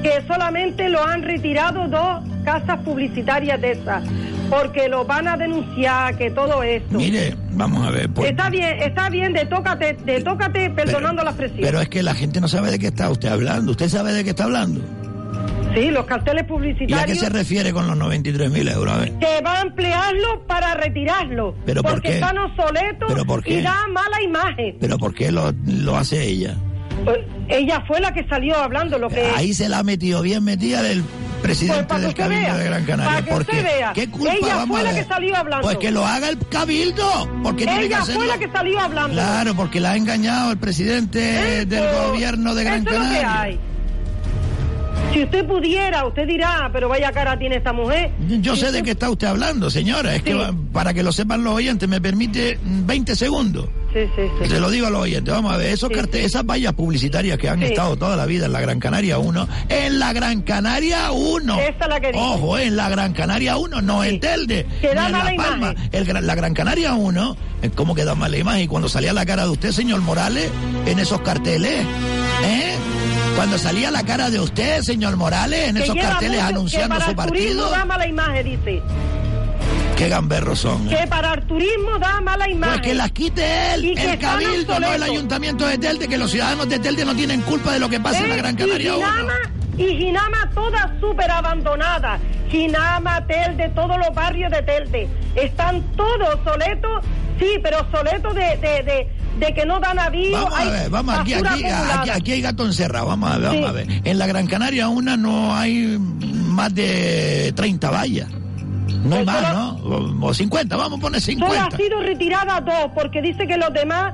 que solamente lo han retirado dos casas publicitarias de esas, porque lo van a denunciar, que todo esto. Mire, vamos a ver. pues- Está bien, está bien, de tócate, de tócate, perdonando la expresión. Pero es que la gente no sabe de qué está usted hablando. ¿Usted sabe de qué está hablando? Sí, los carteles ¿Y a qué publicitarios se refiere con los 93 mil euros? A ver. que va a emplearlo para retirarlo, ¿Pero por porque qué? están obsoletos ¿Pero por qué? y da mala imagen. ¿Pero por qué lo, lo hace ella? Pues, ella fue la que salió hablando lo que Ahí se la ha metido bien metida del presidente Pues del Cabildo vea, de Gran Canaria. para que ¿Por usted qué? vea. ¿Qué culpa Ella vamos fue a la que salió hablando. Pues que lo haga el Cabildo. Porque tiene que Ella hacerlo. fue la que salió hablando. Claro, porque la ha engañado el presidente del gobierno de Gran eso es lo que Canaria. hay. Si usted pudiera, usted dirá, pero vaya cara tiene esta mujer. Yo sé usted- de qué está usted hablando, señora. Es que Sí. para que lo sepan los oyentes, me permite mm, 20 segundos. Sí, sí, sí. Se lo digo a los oyentes. Vamos a ver, esos Sí, carte- esas vallas publicitarias que han Sí. estado toda la vida en la Gran Canaria 1, en la Gran Canaria 1. Esa es la que dice. Ojo, en la Gran Canaria 1, no en Telde. Que da ni en mala La Palma. imagen. El la Gran Canaria 1, eh, ¿cómo que da mala imagen? Y cuando salía la cara de usted, señor Morales, en esos carteles, ¿eh? Cuando salía la cara de usted, señor Morales, en que esos carteles mucho- anunciando que para su partido, da mala imagen, dice. qué gamberros son. ¿eh? Que para el turismo da mala imagen. Pues que las quite él, Y el cabildo, no el ayuntamiento de Telde, que los ciudadanos de Telde no tienen culpa de lo que pasa en la Eh, Gran Canaria y 1. Ginama, y Ginama toda súper abandonada. Ginama, Telde, todos los barrios de Telde. Están todos soletos, sí, pero soletos de, de, de, de que no dan aviso. Vamos a ver, vamos, aquí, aquí, aquí, aquí hay gato encerrado, vamos a ver, vamos a ver. En la Gran Canaria 1 no hay más de 30 vallas. No hay Pues más, solo- ¿no? O 50, vamos a poner Solo 50. ha sido retirada dos, porque dice que los demás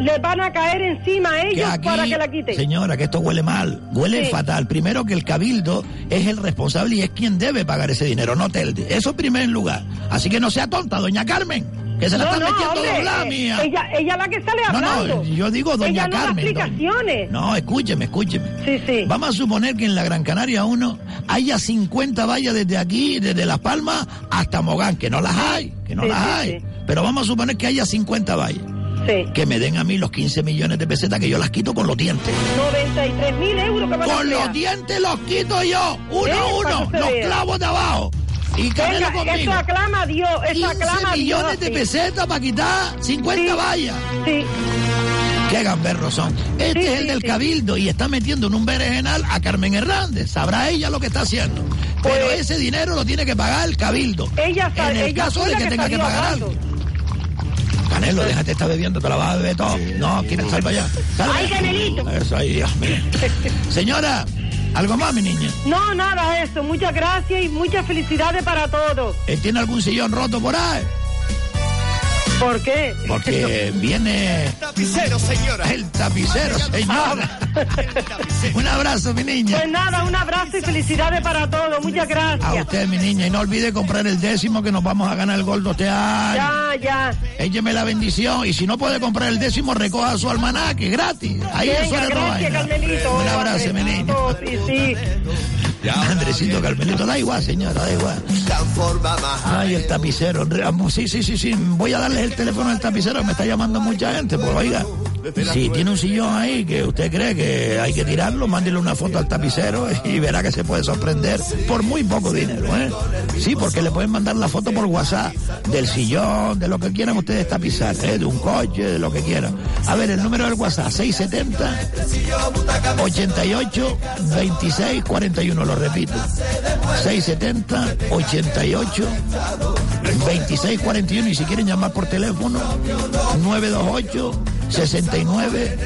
les van a caer encima a Que ellos aquí, para que la quiten. Señora, que esto huele mal, huele Sí. fatal. Primero que el cabildo es el responsable y es quien debe pagar ese dinero, no Telde. Eso en primer lugar. Así que no sea tonta, doña Carmen, que se la no, están no, metiendo hombre, doblada, eh, mía. Ella, ella la que sale No, hablando. no, yo digo doña ella no da Carmen. doña- explicaciones. No, escúcheme, escúcheme. Sí, sí. Vamos a suponer que en la Gran Canaria 1 haya 50 vallas desde aquí, desde Las Palmas hasta Mogán, que no las hay, que no Sí, las sí, hay. sí. Pero vamos a suponer que haya 50 vallas. Sí. Que me den a mí los 15 millones de pesetas que yo las quito con los dientes. 93 mil euros que a Con crear. los dientes los quito yo, uno Eh, a para uno, los clavos de abajo. Y Canelo Venga, conmigo. eso aclama a Dios, eso 15 aclama a Dios. millones de sí. pesetas para quitar 50 Sí. vallas. Sí. Qué gamberros son. Este Sí, es el sí, del sí. Cabildo y está metiendo en un berenjenal a Carmen Hernández. Sabrá ella lo que está haciendo. Pero Pues- ese dinero lo tiene que pagar el Cabildo. Ella sa- en el ella caso de que que tenga que pagar hablando. algo. Canelo, déjate estar bebiendo, te la vas a beber todo. No, quieres sal para allá. Sal Ay. Canelito. Eso, ay, Dios mío. Señora, ¿algo más, mi niña? No, nada, eso. Muchas gracias y muchas felicidades para todos. Eh, ¿Tiene algún sillón roto por ahí? ¿Por qué? Porque viene Tapicero, señora. el tapicero, señora. Un abrazo, mi niña. Pues nada, un abrazo y felicidades para todos. Muchas A gracias. usted, mi niña, y no olvide comprar el décimo que nos vamos a ganar el Goldo este año. Ya, ya. Écheme la bendición y si no puede comprar el décimo, recoja su almanaque, gratis. Ahí eso Venga, le gracias, roba. Carmelito. Un abrazo, mi niña. Andresito, Sí, sí. Andresito, Carmelito, da igual, señora, da igual. Ay, el tapicero. Sí, sí, sí, sí. Voy a darles el teléfono del tapicero, me está llamando mucha gente. Pues oiga, si tiene un sillón ahí que usted cree que hay que tirarlo, mándele una foto al tapicero y verá que se puede sorprender por muy poco dinero, ¿eh? Sí, porque le pueden mandar la foto por WhatsApp del sillón, de lo que quieran ustedes tapizar, ¿eh? De un coche, de lo que quieran. A ver, el número del WhatsApp, 670 88 26 41, lo repito. 670 88 26 41 y si quieren llamar por teléfono 928 69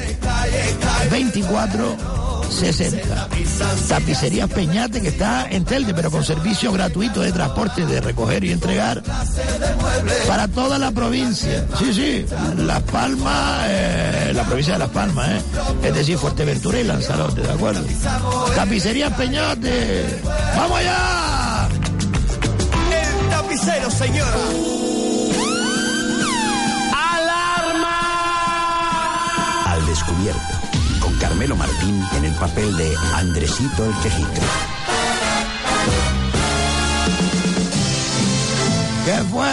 24 60. Tapicería Peñate que está en Telde, pero con servicio gratuito de transporte, de recoger y entregar para toda la provincia. Sí, sí, Las Palmas, eh, la provincia de Las Palmas, ¿eh? es decir, Fuerteventura y Lanzarote, ¿de acuerdo? Tapicería Peñate, ¡vamos allá! El tapicero, señora. Descubierto, con Carmelo Martín en el papel de Andresito el Quejica. ¿Qué fue?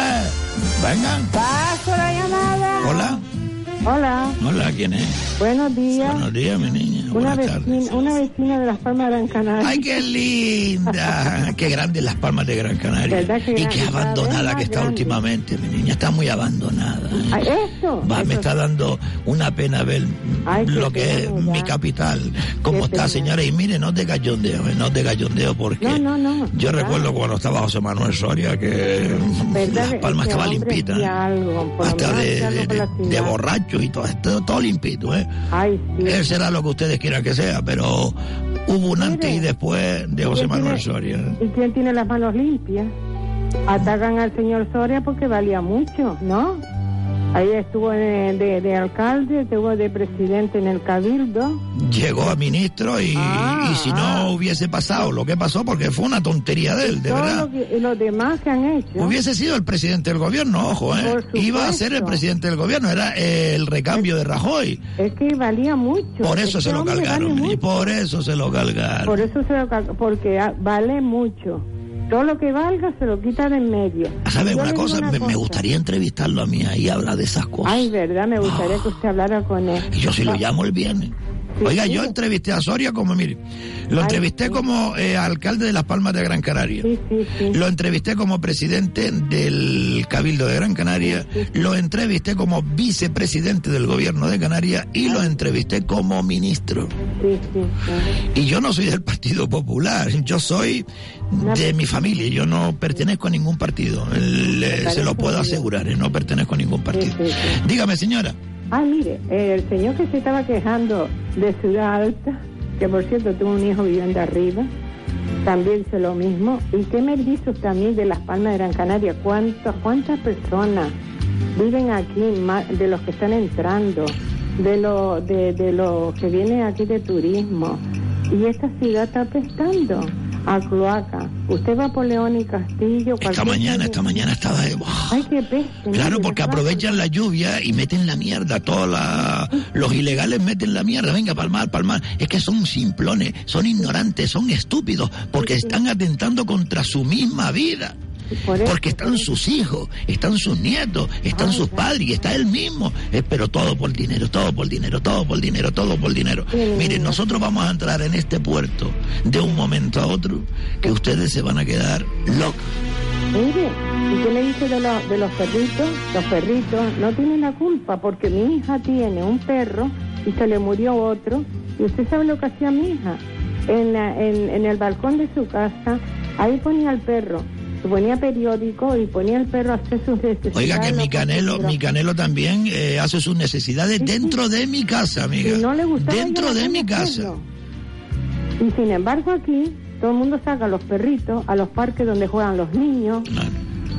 Vengan. Paso la llamada. Hola. Hola, Hola, ¿quién es? buenos días. Buenos días, mi niña. Una Buenas tardes. vecina, una vecina de las Palmas de Gran Canaria. ¡Ay, qué linda! ¡Qué grandes las palmas de Gran Canaria! ¿Verdad que y grande? qué abandonada que está grande. últimamente, mi niña. Está muy abandonada. ¿eh? Eso. Va, eso me está dando una pena ver Ay, lo que es pena mi capital, cómo Qué está, pena. señora. Y mire, no de gallondeo, eh, no de gallondeo, porque No, no, no. yo recuerdo cuando estaba José Manuel Soria que las palmas Ese estaba limpita. algo, Hasta de, de y todo, todo, todo limpito, ¿eh? Ay, sí. Él será lo que ustedes quieran que sea, pero Hubo un antes y después de José ¿Quién Manuel tiene- Soria. ¿Y quién tiene las manos limpias? Atacan al señor Soria porque valía mucho, ¿no? Ahí estuvo de, de- de alcalde, estuvo de presidente en el cabildo. Llegó a ministro y, Ah, y si no hubiese pasado lo que pasó, porque fue una tontería de él, de Todo verdad. lo que- y los demás que han hecho. Hubiese sido el presidente del gobierno, ojo, ¿eh? Iba a ser el presidente del gobierno, era el recambio de Rajoy. Es que valía mucho. Por eso Este se lo cargaron, vale y por eso se lo cargaron. Por eso se lo cal- porque ah, vale mucho. Todo lo que valga se lo quita de en medio. ¿Sabe Yo una cosa? una Me, gustaría entrevistarlo a mí y hablar de esas cosas. Ay, verdad, me gustaría que usted hablara con él. Y yo si lo Va- llamo el viernes. Oiga, yo entrevisté a Soria como, mire, lo entrevisté como eh, alcalde de Las Palmas de Gran Canaria. Lo entrevisté como presidente del Cabildo de Gran Canaria, lo entrevisté como vicepresidente del gobierno de Canarias y lo entrevisté como ministro. Sí, sí, sí. Y yo no soy del Partido Popular, yo soy de mi familia, yo no pertenezco a ningún partido, Le- se lo puedo asegurar, eh, no pertenezco a ningún partido. Dígame, señora. Ah, mire, el señor que se estaba quejando de Ciudad Alta, que por cierto tuvo un hijo viviendo arriba, también hizo lo mismo. ¿Y qué me dice mí de Las Palmas de Gran Canaria? ¿Cuántas, cuántas personas viven aquí, de los que están entrando, de los de, de los que vienen aquí de turismo? Y esta ciudad está apestando a cloaca. Usted va por León y Castillo. Esta mañana, esta mañana estaba de... Ay, qué peste. Claro, porque aprovechan la lluvia y meten la mierda. Todos la- los ilegales meten la mierda. Venga, palmar, palmar. Es que son simplones, son ignorantes, son estúpidos, porque están atentando contra su misma vida. Por eso, Porque están sus hijos, están sus nietos, están sus padres y está él mismo. Eh, pero todo por dinero, todo por dinero, todo por dinero, todo por dinero. Miren, nosotros vamos a entrar en este puerto de un momento a otro que ustedes se van a quedar locos. Mire, ¿y qué le dice de, los de los perritos? Los perritos no tienen la culpa porque mi hija tiene un perro y se le murió otro. Y usted sabe lo que hacía mi hija. En, la- en, en el balcón de su casa, ahí ponía el perro. Ponía periódico y ponía el perro a hacer sus necesidades. Oiga, que mi lo canelo, mi canelo también eh, hace sus necesidades dentro de mi casa, amiga. Si no le gustaba, dentro de mi casa. Y sin embargo aquí todo el mundo saca a los perritos a los parques donde juegan los niños.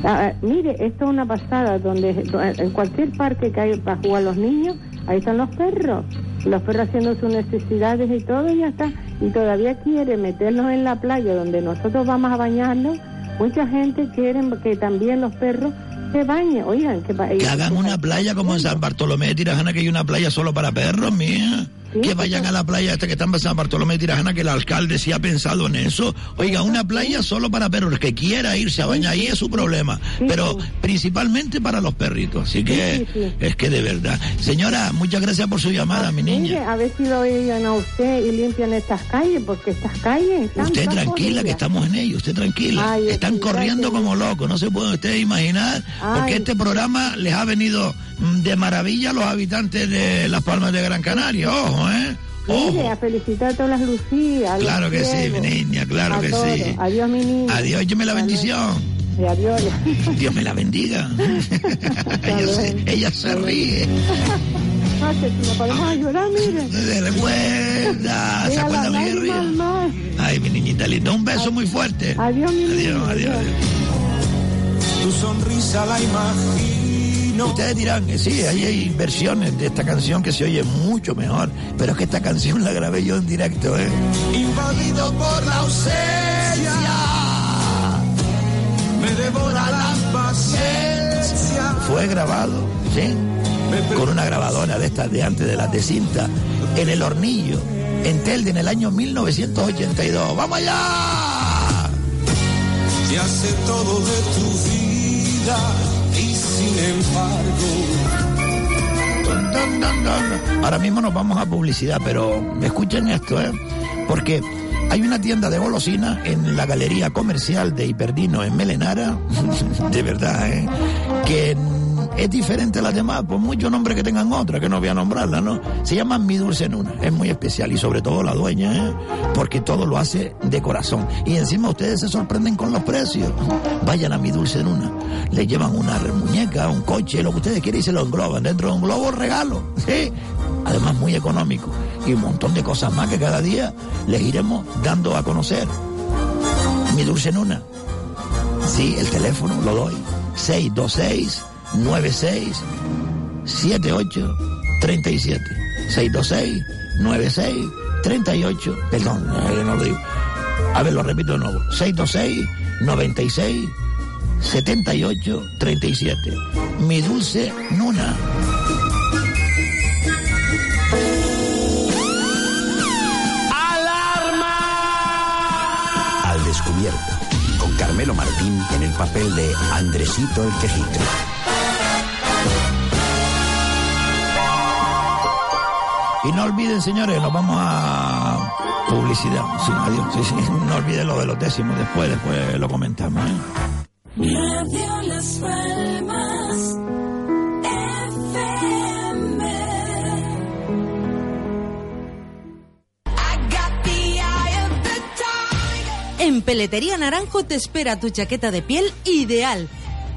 Ah, ah, mire, esto es una pasada, donde do- en cualquier parque que hay para jugar los niños, ahí están los perros. Los perros haciendo sus necesidades y todo y ya está. Y todavía quiere meterlos en la playa donde nosotros vamos a bañarnos. Mucha gente quiere que también los perros se bañen. Oigan, que, Que hagan una playa como en San Bartolomé de Tirajana, que hay una playa solo para perros, mía. Que vayan a la playa esta que está en San Bartolomé de Tirajana, que el alcalde sí ha pensado en eso. Oiga, una playa solo para perros. El que quiera irse a bañar ahí es su problema. Pero principalmente para los perritos. Así que es que de verdad. Señora, muchas gracias por su llamada, mi Mire, niña. a ver si lo oigan a usted y limpian estas calles, porque estas calles están Usted tranquila, que estamos en ello, usted tranquila. Ay, Están corriendo como locos, no se pueden ustedes imaginar, porque este programa les ha venido mm, de maravilla a los habitantes de Las Palmas de Gran Canaria, ojo, ¿eh? Mire, Ojo. a felicitar a todas las Lucías. Claro que sí, mi niña, claro a que todos. sí. Adiós, mi niña. Adiós, écheme la Hasta bendición. Y adiós. Dios me la bendiga. ella, se, ella se ríe. Ah, que si nos podemos ayudar, mire. Se recuerda, se acuerda mi. Ay, mi niñita linda, un beso muy fuerte. Adiós, mi niña. Adiós, adiós, adiós. Tu sonrisa la imagino. Ustedes dirán, eh, sí, ahí hay versiones de esta canción que se oye mucho mejor, pero es que esta canción la grabé yo en directo, ¿eh? Invadido por la ausencia. Me devora la paciencia. Fue grabado, ¿sí? Con una grabadora de estas de antes de las de cinta, en el hornillo, en Telde, en el año 1982. ¡Vamos allá! Ya sé todo de tu vida y sin embargo. Ahora mismo nos vamos a publicidad, pero escuchen esto, ¿eh? Porque hay una tienda de golosinas en la galería comercial de Hiperdino en Melenara, de verdad, ¿eh? Que es diferente a las demás, por mucho nombre que tengan otra, que no voy a nombrarla, ¿no? Se llama Mi Dulce en Una, es muy especial y sobre todo la dueña, ¿eh? Porque todo lo hace de corazón. Y encima ustedes se sorprenden con los precios. Vayan a Mi Dulce en Una, le llevan una muñeca, un coche, lo que ustedes quieran y se lo engloban. Dentro de un globo regalo, ¿sí? Además muy económico. y un montón de cosas más que cada día les iremos dando a conocer. Mi dulce Nuna. Sí, el teléfono lo doy. 626 96 78 37. 626 96 38. Perdón, eh, no lo digo. A ver, lo repito de nuevo. 626 96 78 37. Mi dulce Nuna. Al descubierto, con Carmelo Martín en el papel de Andresito el Quejica. Y no olviden, señores, nos vamos a publicidad. Sí, adiós. Sí, sí. No olviden lo de los décimos después, después lo comentamos. ¿eh? En Peletería Naranjo te espera tu chaqueta de piel ideal.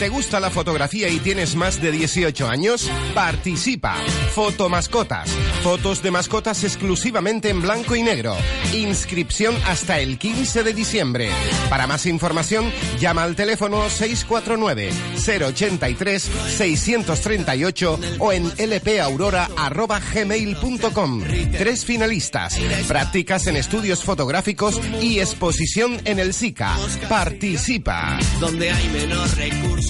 ¿Te gusta la fotografía y tienes más de 18 años? Participa. Fotomascotas. Fotos de mascotas exclusivamente en blanco y negro. Inscripción hasta el 15 de diciembre. Para más información, llama al teléfono 649-083-638 o en lpaurora.gmail.com. Tres finalistas. Prácticas en estudios fotográficos y exposición en el SICA. Participa. Donde hay menos recursos.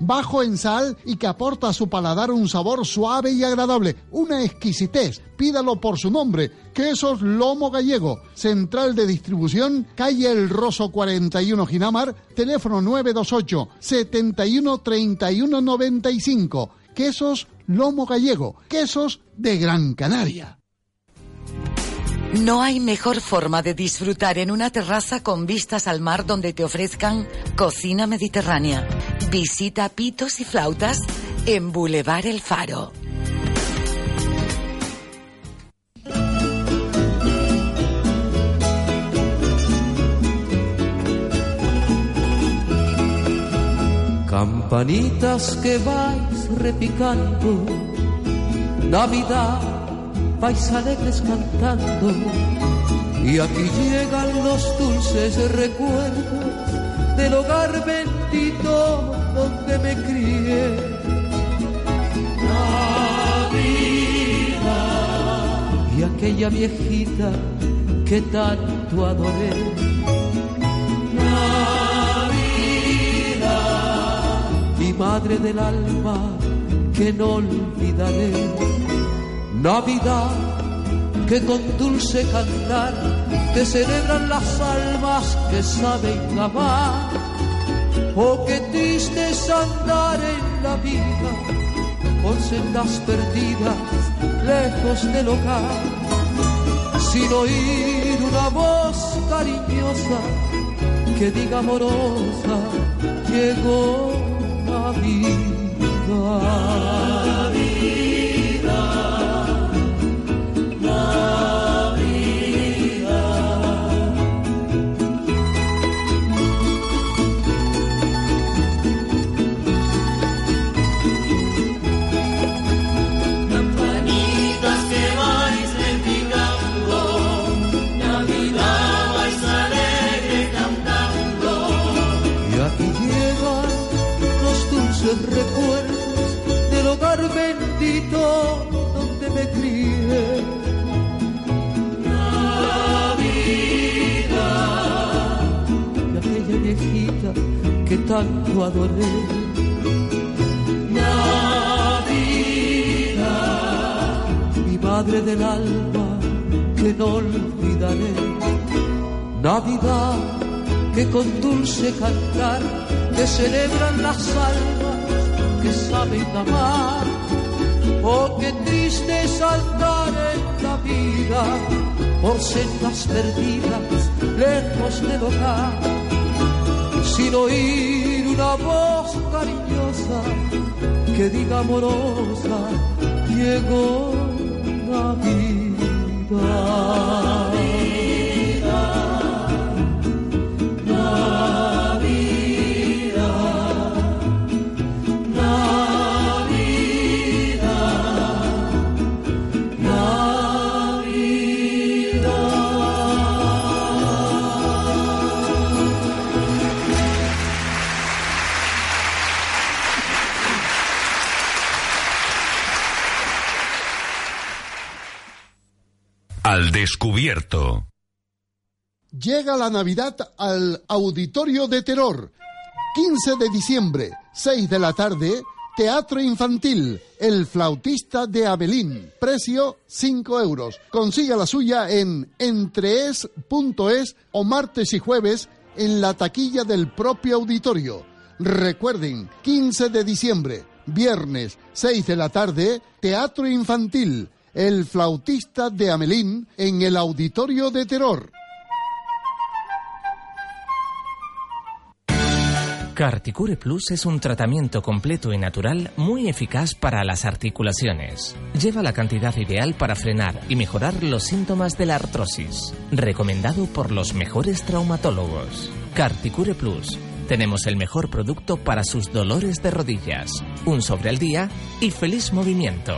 bajo en sal y que aporta a su paladar un sabor suave y agradable, una exquisitez. Pídalo por su nombre, Quesos Lomo Gallego, central de distribución, calle El Roso 41 Ginamar, teléfono 928 71 31 95. Quesos Lomo Gallego, quesos de Gran Canaria. No hay mejor forma de disfrutar en una terraza con vistas al mar donde te ofrezcan cocina mediterránea. Visita Pitos y Flautas en Boulevard El Faro. Campanitas que vais repicando, Navidad vais alegres cantando, y aquí llegan los dulces recuerdos del hogar bendito donde me crié. Navidad. Y aquella viejita que tanto adoré. Navidad. Mi madre del alma que no olvidaré. Navidad que con dulce cantar te celebran las almas que saben amar. Oh, qué triste es andar en la vida con sendas perdidas, lejos del hogar, sin oír una voz cariñosa que diga amorosa, llegó Navidad. Campanitas tanto adoré. Navidad. Mi madre del alma que no olvidaré. Navidad que con dulce cantar te celebran las almas que saben amar. Oh, qué triste es saltar en la vida por sendas perdidas, lejos del hogar, sin oír una voz cariñosa que diga amorosa, llegó Navidad. Al descubierto. Llega la Navidad al Auditorio de Terror. 15 de diciembre, 6 de la tarde, Teatro Infantil, El Flautista de Abelín. Precio 5 euros. Consiga la suya en entrees.es o martes y jueves en la taquilla del propio auditorio. Recuerden, 15 de diciembre, viernes, 6 de la tarde, Teatro Infantil, El Flautista de Amelín en el Auditorio de Terror. Carticure Plus es un tratamiento completo y natural muy eficaz para las articulaciones. Lleva la cantidad ideal para frenar y mejorar los síntomas de la artrosis. Recomendado por los mejores traumatólogos. Carticure Plus. Tenemos el mejor producto para sus dolores de rodillas. Un sobre al día y feliz movimiento.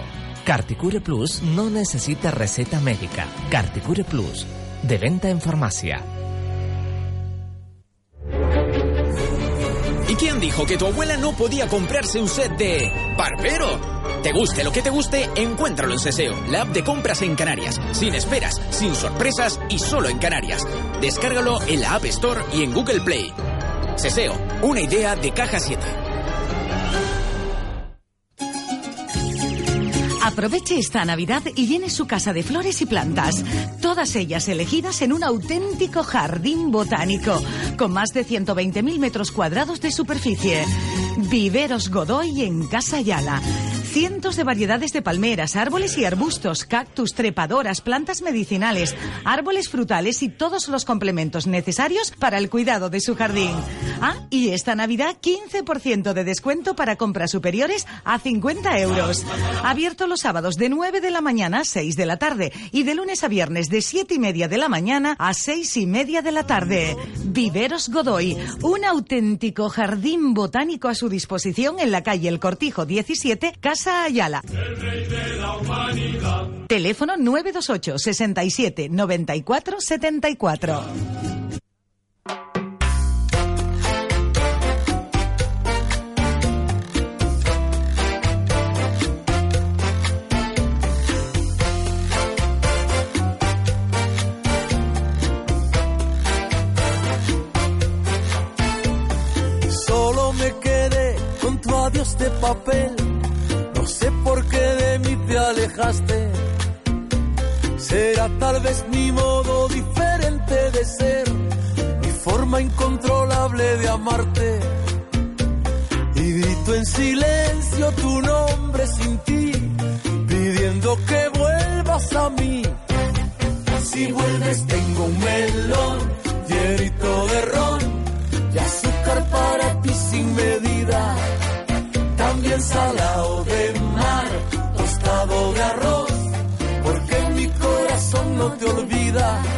Carticure Plus no necesita receta médica. Carticure Plus. De venta en farmacia. ¿Y quién dijo que tu abuela no podía comprarse un set de Barbero? Te guste lo que te guste, encuéntralo en Ceseo, la app de compras en Canarias. Sin esperas, sin sorpresas y solo en Canarias. Descárgalo en la App Store y en Google Play. Ceseo, una idea de Caja 7. Aproveche esta Navidad y llene su casa de flores y plantas, todas ellas elegidas en un auténtico jardín botánico, con más de 120.000 metros cuadrados de superficie. Viveros Godoy en Casa Yala. Cientos de variedades de palmeras, árboles y arbustos, cactus, trepadoras, plantas medicinales, árboles frutales y todos los complementos necesarios para el cuidado de su jardín. Ah, y esta Navidad 15% de descuento para compras superiores a 50 euros. Abierto los sábados de 9 de la mañana a 6 de la tarde y de lunes a viernes de 7 y media de la mañana a 6 y media de la tarde. Viveros Godoy, un auténtico jardín botánico a su disposición en la calle El Cortijo 17, Casa Ayala. Teléfono 928 67 94 74. Solo me quedé con tu adiós de papel. Por qué de mí te alejaste. Será tal vez mi modo diferente de ser, mi forma incontrolable de amarte. Y grito en silencio tu nombre sin ti, pidiendo que vuelvas a mí. Si vuelves tengo te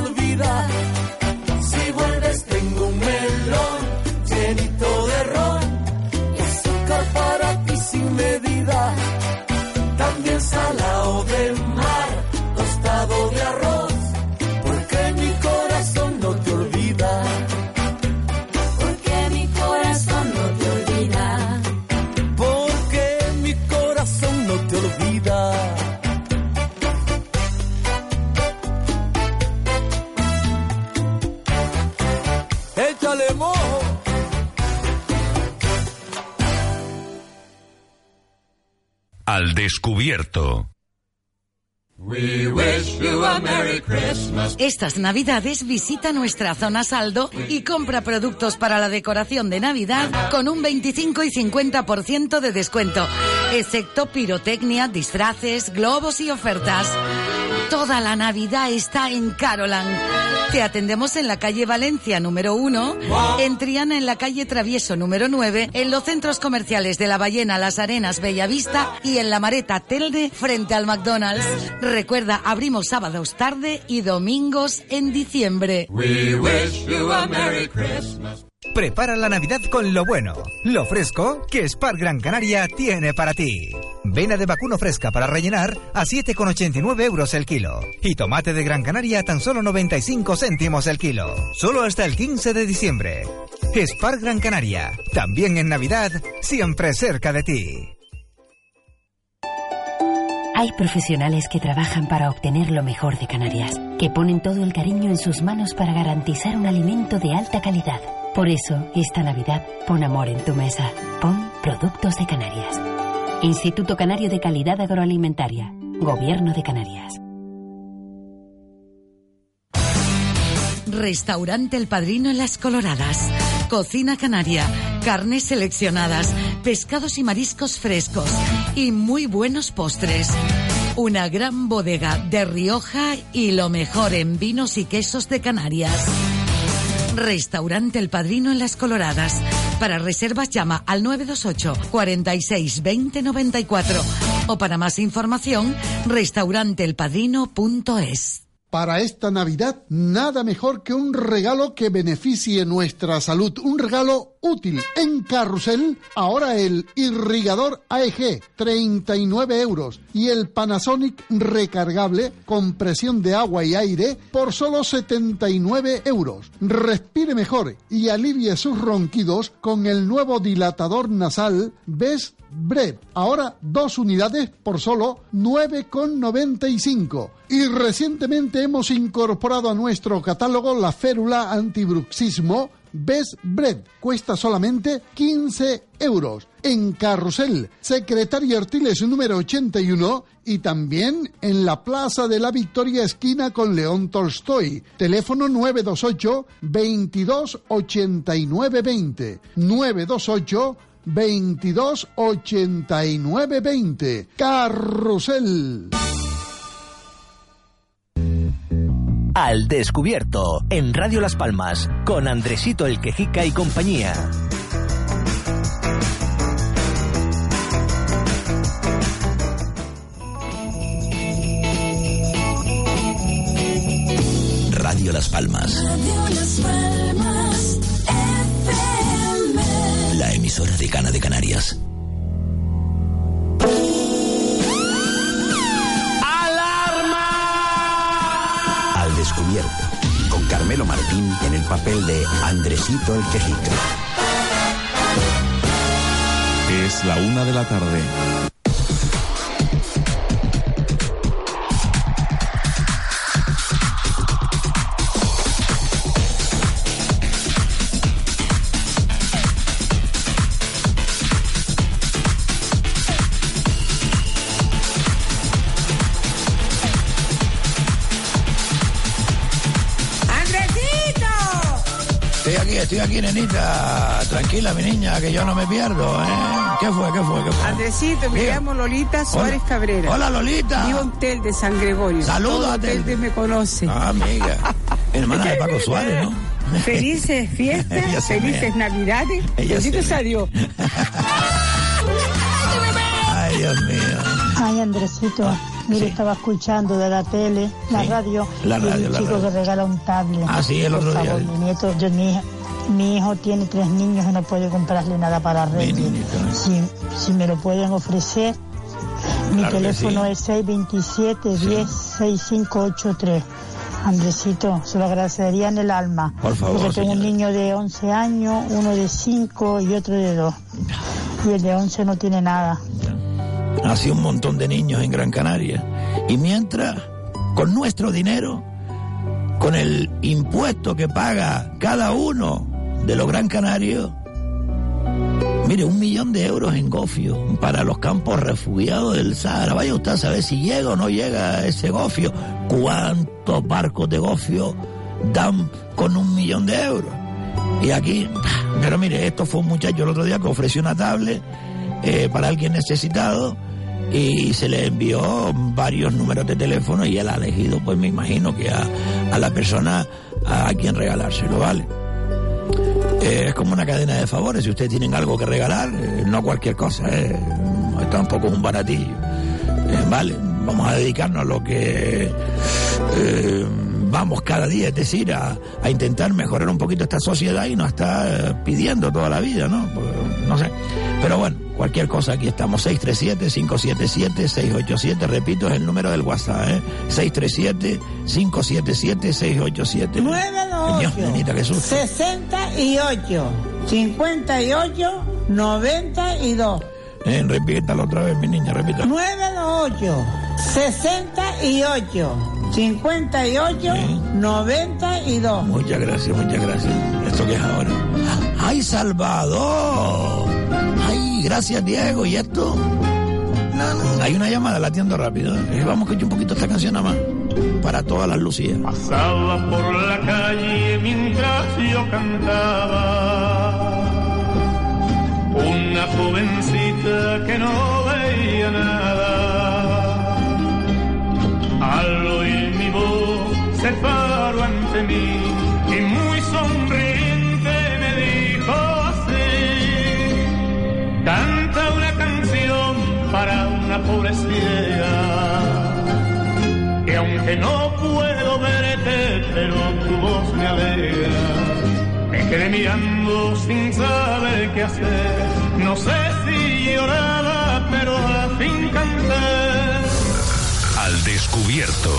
corazón Estas navidades visita nuestra zona saldo y compra productos para la decoración de Navidad con un 25 y 50% de descuento, excepto pirotecnia, disfraces, globos y ofertas. Toda la Navidad está en Carolan. Te atendemos en la calle Valencia número 1, en Triana en la calle Travieso número 9, en los centros comerciales de La Ballena, Las Arenas, Bellavista y en La Mareta Telde frente al McDonald's. Recuerda, abrimos sábados tarde y domingos en diciembre. Prepara la Navidad con lo bueno, lo fresco que Spar Gran Canaria tiene para ti. Vena de vacuno fresca para rellenar a 7,89 euros el kilo. Y tomate de Gran Canaria a tan solo 95 céntimos el kilo. Solo hasta el 15 de diciembre. Spar Gran Canaria. También en Navidad, siempre cerca de ti. Hay profesionales que trabajan para obtener lo mejor de Canarias, que ponen todo el cariño en sus manos para garantizar un alimento de alta calidad. Por eso, esta Navidad, pon amor en tu mesa. Pon Productos de Canarias. Instituto Canario de Calidad Agroalimentaria. Gobierno de Canarias. Restaurante El Padrino en Las Coloradas. Cocina canaria, carnes seleccionadas, pescados y mariscos frescos y muy buenos postres. Una gran bodega de Rioja y lo mejor en vinos y quesos de Canarias. Restaurante El Padrino en Las Coloradas. Para reservas llama al 928 46 20 94 o para más información restauranteelpadrino.es. Para esta Navidad, nada mejor que un regalo que beneficie nuestra salud. Un regalo útil. En Carrusel, ahora el irrigador AEG, 39 euros. Y el Panasonic recargable con presión de agua y aire por solo 79 euros. Respire mejor y alivie sus ronquidos con el nuevo dilatador nasal Best Bread. Ahora dos unidades por solo 9,95. Y recientemente hemos incorporado a nuestro catálogo la férula antibruxismo Best Bread. Cuesta solamente 15 euros. En Carrusel, Secretaria Artiles número 81 y también en la Plaza de la Victoria esquina con León Tolstoy. Teléfono 928 22 89 20. 928 22 89 20. Carrusel. Al descubierto, en Radio Las Palmas, con Andresito el Quejica y compañía. Radio Las Palmas. La emisora de Cana de Canarias. Con Carmelo Martín en el papel de Andresito el Quejica. Es la una de la tarde. Estoy aquí, nenita. Tranquila, mi niña, que yo no me pierdo, ¿eh? ¿Qué fue, qué fue, qué fue? Andresito, me Bien. llamo Lolita Suárez Cabrera. Hola, Lolita. Vivo en Tel de San Gregorio. Saludos a Tel. Tel me conoce. Ah, amiga. Hermana de Paco Suárez, ¿no? Felices fiestas, felices navidades. Ella Besitos se a Dios. Ay, Dios mío. Ay, Andresito, mire, estaba escuchando de la tele, la Sí, radio, la y radio, un la chico radio. que regala un tablet. Ah, sí, el Por otro día. favor, mi nieto, yo, mi, hija- mi hijo tiene tres niños y no puede comprarle nada para Reyes. Si, si me lo pueden ofrecer, mi Claro teléfono sí. es 627 10 6583. Andresito, se lo agradecería en el alma. Por favor, Porque tengo un niño de 11 años, uno de 5 y otro de 2. Y el de 11 no tiene nada. Nació un montón de niños en Gran Canaria. Y mientras, con nuestro dinero, con el impuesto que paga cada uno de los Gran Canarios, mire, un millón de euros en gofio para los campos refugiados del Sahara. Vaya usted a saber si llega o no llega ese gofio. ¿Cuántos barcos de gofio dan con un millón de euros? Y aquí, pero mire, esto fue un muchacho el otro día que ofreció una tablet eh, para alguien necesitado y se le envió varios números de teléfono y él ha elegido, pues me imagino que a, a la persona a, quien regalárselo, ¿vale? Es como una cadena de favores, si ustedes tienen algo que regalar, eh, no cualquier cosa, eh, tampoco es un baratillo, Eh, ¿vale? Vamos a dedicarnos a lo que eh, vamos cada día, es decir, a, a intentar mejorar un poquito esta sociedad y no estar eh, pidiendo toda la vida, ¿no? Pues, no sé. Pero bueno, cualquier cosa, aquí estamos. 637-577-687, repito, es el número del WhatsApp, ¿eh? 637-577-687. Dios, 928 nenita, qué susto. 68 58 92 Eh, repítalo otra vez, mi niña, repítalo. 928 68 58 92 Muchas gracias, muchas gracias. ¿Esto qué es ahora? ¡Ay, Salvador! ¡Ay, gracias, Diego! ¿Y esto? No, no, Hay una llamada, la atiendo rápido. ¿eh? Vamos a escuchar un poquito esta canción nada más. Para todas las Lucías. Pasaba por la calle mientras yo cantaba. Una jovencita que no veía nada. Al oír mi voz se paró ante mí pobre ciega que aunque no puedo verte, pero tu voz me alegra. Me quedé mirando sin saber qué hacer. No sé si lloraba, pero al fin canté. Al descubierto.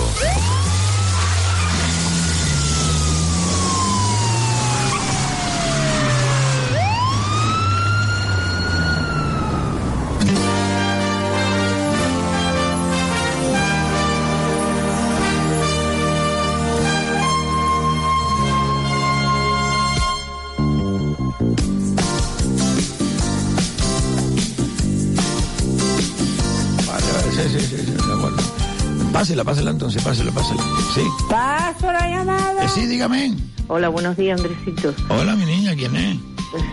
Pásela, pásela entonces, pásela, pásela. Sí. Paso la llamada. Eh, sí, dígame. Hola, buenos días, Andresito. Hola, mi niña, ¿quién es?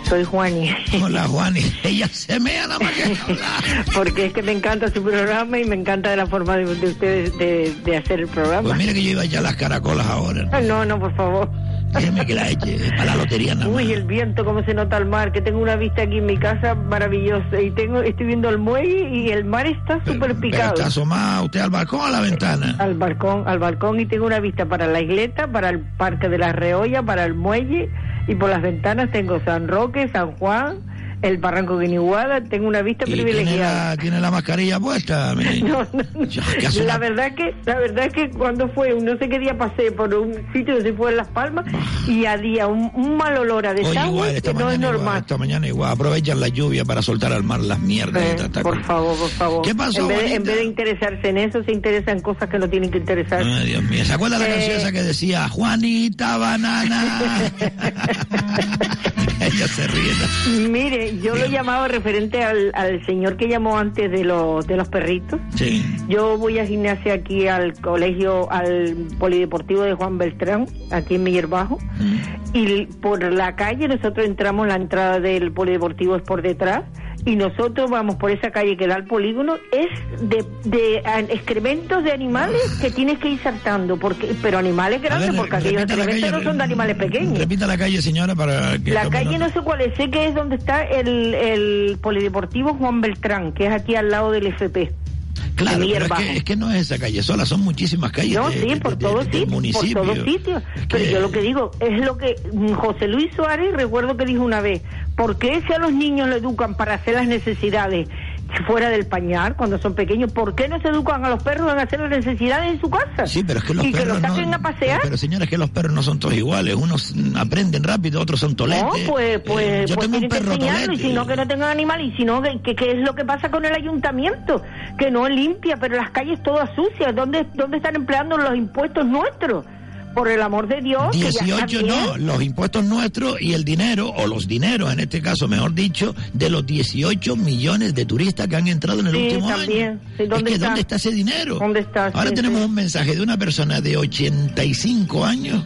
Soy Juani. Hola, Juani. Ella se mea nada más que hablar. Porque es que me encanta su programa y me encanta la forma de, de ustedes de, de hacer el programa. Pues mira que yo iba a echar las caracolas ahora. Ah, No, no, por favor. Déjeme que la eche para la lotería nada más. Uy, el viento, cómo se nota el mar, que tengo una vista aquí en mi casa maravillosa y tengo, estoy viendo el muelle y el mar está súper picado. está asomado usted al balcón o a la ventana. Al balcón, al balcón y tengo una vista para la isleta, para el Parque de la Reolla, para el muelle y por las ventanas tengo San Roque, San Juan, el Barranco Guiniguada, tengo una vista Y tiene privilegiada. la, tiene la mascarilla puesta, mi. No, no, no. La una- verdad que, la verdad es que cuando fue, no sé qué día pasé por un sitio que se fue en Las Palmas y había un, un mal olor a desagüe que no es igual, normal. esta mañana igual. Aprovechan la lluvia para soltar al mar las mierdas. y Eh, tal, tal. por favor, por favor. ¿Qué pasó, en vez, de, en Juanita? vez de interesarse en eso, se interesa en cosas que no tienen que interesarse. Ay, Dios mío. ¿Se acuerda la Eh, canción esa que decía Juanita Banana? Ella se ríe. Mire, yo lo llamaba referente al, al señor que llamó antes de los, de los perritos. Sí. Yo voy a gimnasia aquí al colegio, al polideportivo de Juan Beltrán, aquí en Miller Bajo. Y por la calle nosotros entramos, la entrada del polideportivo es por detrás. Y nosotros vamos por esa calle que da al polígono, es de, de excrementos de animales que tienes que ir saltando, porque pero animales grandes, ver, porque aquellos excrementos calle, no son de animales pequeños. Repita la calle, señora, para que... La calle no sé cuál es, sé que es donde está el, el polideportivo Juan Beltrán, que es aquí al lado del FP. Claro, pero es que, es que no es esa calle sola, son muchísimas calles No, de- sí, de- por de- todos sitios, por todos sitios. Pero yo lo que digo es lo que mm, José Luis Suárez, recuerdo que dijo una vez, ¿por qué si a los niños le educan para hacer las necesidades fuera del pañal cuando son pequeños? ¿Por qué no se educan a los perros en hacer las necesidades en su casa? Sí, pero es que los y que perros los saquen no, a pasear. Pero, señora, es que los perros no son todos iguales. Unos aprenden rápido, otros son toletes. No, pues, pues, Eh, yo pues tengo un que perro enseñarlo, y si no que no tengan animal, y si no, que, que, que es lo que pasa con el ayuntamiento, que no limpia, pero las calles todas sucias, ¿dónde, dónde están empleando los impuestos nuestros? Por el amor de Dios, que ya está 18 bien. no, los impuestos nuestros y el dinero, o los dineros en este caso, mejor dicho, de los 18 millones de turistas que han entrado en el Sí, último también. año. Sí, ¿dónde es que está? ¿dónde está ese dinero? ¿Dónde está? Ahora Sí, tenemos un mensaje de una persona de 85 años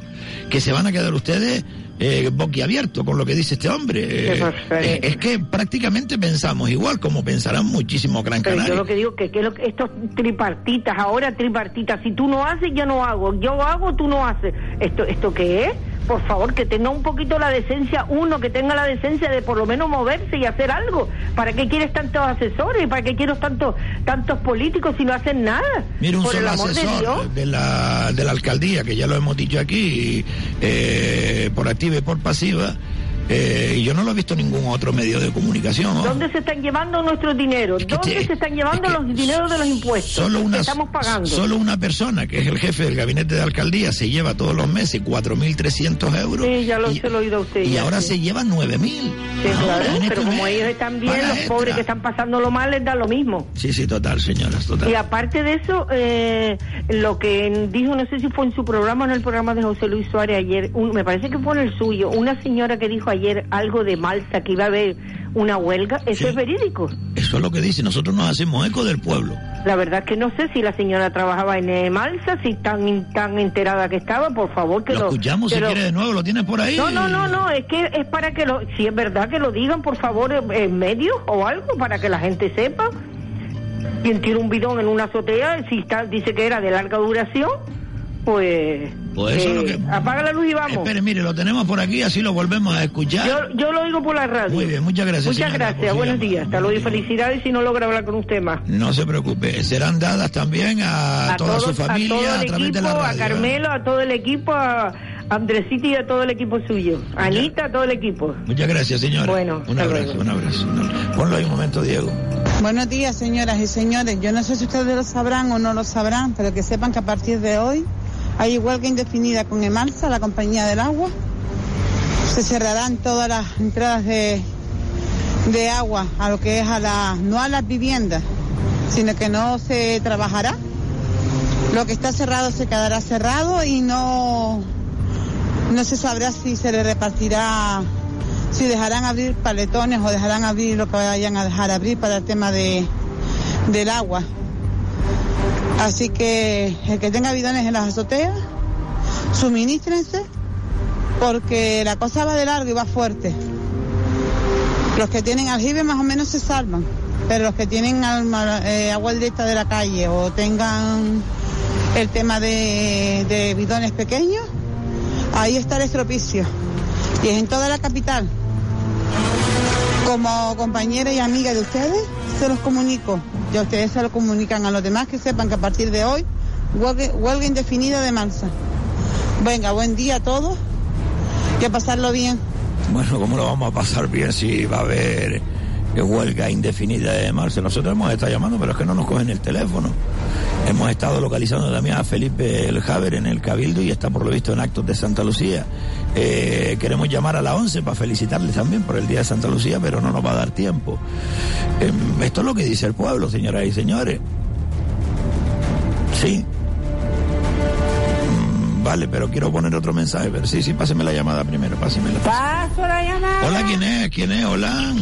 que se van a quedar ustedes eh, boquiabiertos con lo que dice este hombre. Eh, eh, es que prácticamente pensamos igual como pensarán muchísimos Gran Pero yo lo que digo que, que lo que- estos tripartitas, ahora tripartitas, si tú no haces, yo no hago, yo hago, tú no haces. ¿Esto, esto qué es? Por favor, que tenga un poquito la decencia, uno, que tenga la decencia de por lo menos moverse y hacer algo. ¿Para qué quieres tantos asesores? ¿Para qué quieres tantos, tantos políticos si no hacen nada? Mire, un por el solo de asesor Dios. de, la, de la alcaldía, que ya lo hemos dicho aquí, eh, por activa y por pasiva, eh, y yo no lo he visto en ningún otro medio de comunicación. ¿no? ¿Dónde se están llevando nuestros dineros? ¿Dónde se están llevando los dineros de los impuestos Solo una, que estamos pagando? solo una persona, que es el jefe del gabinete de alcaldía, se lleva todos los meses 4.300 euros. Sí, ya lo y, se lo he oído a usted. y ya, ahora sí. se lleva 9.000. Sí, claro, este pero como ellos están bien, los extra. pobres que están pasándolo mal les da lo mismo. Sí, sí, total, señoras, total. Y aparte de eso, eh, lo que dijo, no sé si fue en su programa o en el programa de José Luis Suárez ayer, un- me parece que fue en el suyo, una señora que dijo ayer algo de Malta, que iba a haber una huelga, eso es verídico. Eso es lo que dice, nosotros nos hacemos eco del pueblo. La verdad es que no sé si la señora trabajaba en eh, Malta, si tan, tan enterada que estaba, por favor que Lo lo... escuchamos que si lo- quiere de nuevo, lo tienes por ahí. No, no, no, no, es que es para que lo, si es verdad que lo digan, por favor, en- medios o algo, para que la gente sepa. Quien tiene un bidón en una azotea, si está, dice que era de larga duración, pues... Pues eso es lo eh, que- Apaga la luz y vamos. Espere, mire, lo tenemos por aquí, así lo volvemos a escuchar. Yo, yo lo oigo por la radio. Muy bien, muchas gracias, Muchas señora, gracias, buenos días. Hasta luego y felicidades si no logro hablar con usted más. No se preocupe, serán dadas también a, toda todos- su familia a a, todo el través equipo, de la a radio. ¿eh? Carmelo, a todo el equipo, a Andresito y a todo el equipo suyo. A Anita, a todo el equipo. Muchas gracias, señora. Bueno, un abrazo, luego. un abrazo. un abrazo. Ponlo ahí un momento, Diego. Buenos días, señoras y señores. Yo no sé si ustedes lo sabrán o no lo sabrán, pero que sepan que a partir de hoy hay huelga indefinida con Emalsa, la compañía del agua. Se cerrarán todas las entradas de, de agua a lo que es a la, no a las viviendas, sino que no se trabajará. Lo que está cerrado se quedará cerrado y no, no se sabrá si se le repartirá, si dejarán abrir paletones o dejarán abrir lo que vayan a dejar abrir para el tema de, del agua. Así que el que tenga bidones en las azoteas, suministrense, porque la cosa va de largo y va fuerte. Los que tienen aljibe más o menos se salvan, pero los que tienen alma- eh, agua directa de la calle o tengan el tema de, de bidones pequeños, ahí está el estropicio. Y es en toda la capital. Como compañera y amiga de ustedes, se los comunico. Y a ustedes se lo comunican a los demás que sepan que a partir de hoy, huelga, huelga indefinida de Mansa. Venga, buen día a todos. Que pasarlo bien. Bueno, ¿cómo lo vamos a pasar bien si va a haber eh, huelga indefinida de marzo? Nosotros hemos estado llamando, pero es que no nos cogen el teléfono. Hemos estado localizando también a Felipe El Javer en el Cabildo y está por lo visto en actos de Santa Lucía. Eh, queremos llamar a la 11 para felicitarles también por el Día de Santa Lucía, pero no nos va a dar tiempo. Eh, esto es lo que dice el pueblo, señoras y señores. Sí. Mm, Vale, pero quiero poner otro mensaje. Pero sí, sí, páseme la llamada primero, pásemela. Paso la llamada. Hola, ¿quién es? ¿Quién es? Hola.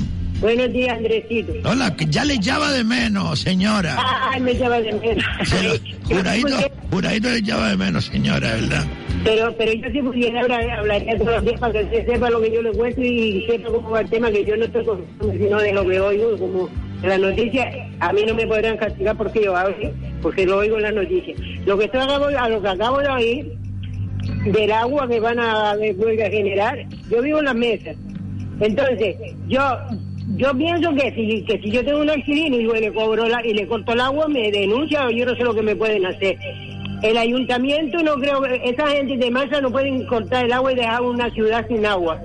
Buenos días, Andresito. Hola, que ya le llama de menos, señora. Ay, me llama de menos. Juradito, juradito le llama de menos, señora, ¿verdad? Pero, pero yo si pudiera hablar, hablaría todos los días para que se sepa lo que yo le cuento y sepa cómo va el tema, que yo no estoy con sino de lo que oigo, como de las noticias, a mí no me podrán castigar porque yo hable, porque lo oigo en las noticias. Lo que estoy acabo, a lo que acabo de oír, del agua que van a a generar, yo vivo en las mesas. Entonces, yo yo pienso que si, que si yo tengo un alquilín y le cobro la, y le corto el agua, me denuncia o yo no sé lo que me pueden hacer. El ayuntamiento no creo que esa gente de masa no pueden cortar el agua y dejar una ciudad sin agua.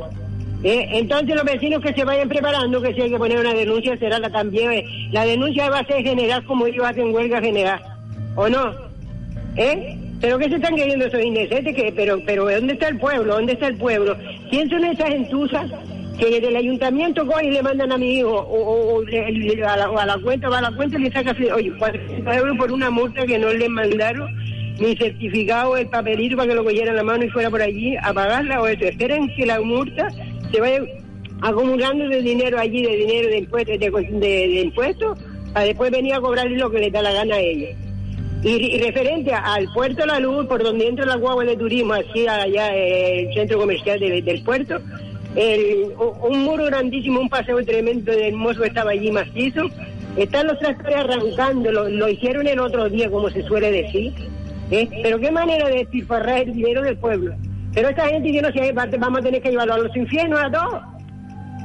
Eh, entonces los vecinos que se vayan preparando, que si hay que poner una denuncia, será la también. eh, La denuncia va a ser general como ellos hacen huelga general. ¿O no? ¿Eh? ¿Pero qué se están queriendo esos indecentes? que pero, pero ¿dónde está el pueblo? ¿Dónde está el pueblo? ¿Quién son esas entusas que desde el ayuntamiento y le mandan a mi hijo o, o- o a, la, a la cuenta, va a la cuenta y le saca, oye, 400 euros por una multa que no le mandaron ni certificado, el papelito para que lo cogiera en la mano y fuera por allí a pagarla o eso. Esperen que la multa se vaya acumulando de dinero allí, de dinero de impuestos, de, de- de impuestos, para después venir a cobrarle lo que le da la gana a ellos. Y, referente al puerto La Luz, por donde entra la guagua de turismo, así allá eh, el centro comercial de- del puerto, el- un muro grandísimo, un paseo tremendo de hermoso estaba allí macizo. Están los tractores arrancando, lo, hicieron el otro día, como se suele decir. ¿eh? Pero qué manera de despilfarrar el dinero del pueblo. Pero esta gente, yo no sé, va- vamos a tener que llevarlo a los infiernos a todos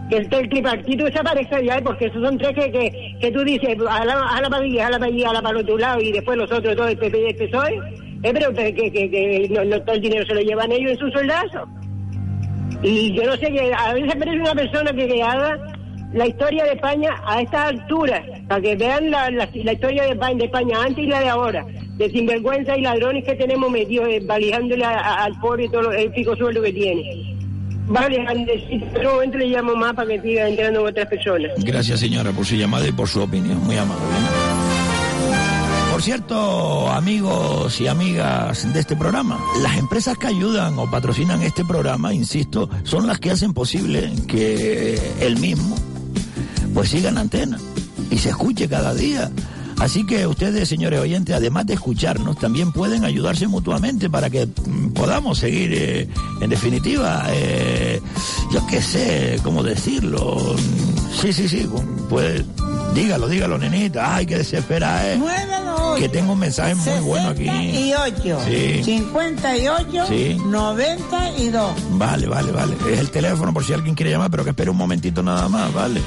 que el, tripartito desaparezca ya, porque esos son tres que, que, que tú dices, a la, a para allí, a la para allí, a la para el otro lado, y después los otros el PP y el eh, pero que, que, que, no todo el dinero se lo llevan ellos en sus soldazos. Y yo no sé, que a veces parece una persona que, que haga la historia de España a estas alturas, para que vean la, la, historia de España, de España antes y la de ahora, de sinvergüenza y ladrones que tenemos metidos eh, valijándole a- a- al pobre todo el pico sueldo que tiene. Vale, Andresito, en otro momento le llamo más para que siga entrando otras personas. Gracias, señora, por su llamada y por su opinión. Muy amable. Por cierto, amigos y amigas de este programa, las empresas que ayudan o patrocinan este programa, insisto, son las que hacen posible que el mismo pues siga en antena y se escuche cada día. Así que ustedes, señores oyentes, además de escucharnos, también pueden ayudarse mutuamente para que mm, podamos seguir, eh, en definitiva, eh, yo qué sé, cómo decirlo. Sí, sí, sí, pues dígalo, dígalo, nenita. Ay, qué desesperada, eh. 928. Que tengo un mensaje muy bueno aquí. 68. Sí. 58. Sí. 92. Vale, vale, vale. Es el teléfono por si alguien quiere llamar, pero que espere un momentito nada más, ¿vale?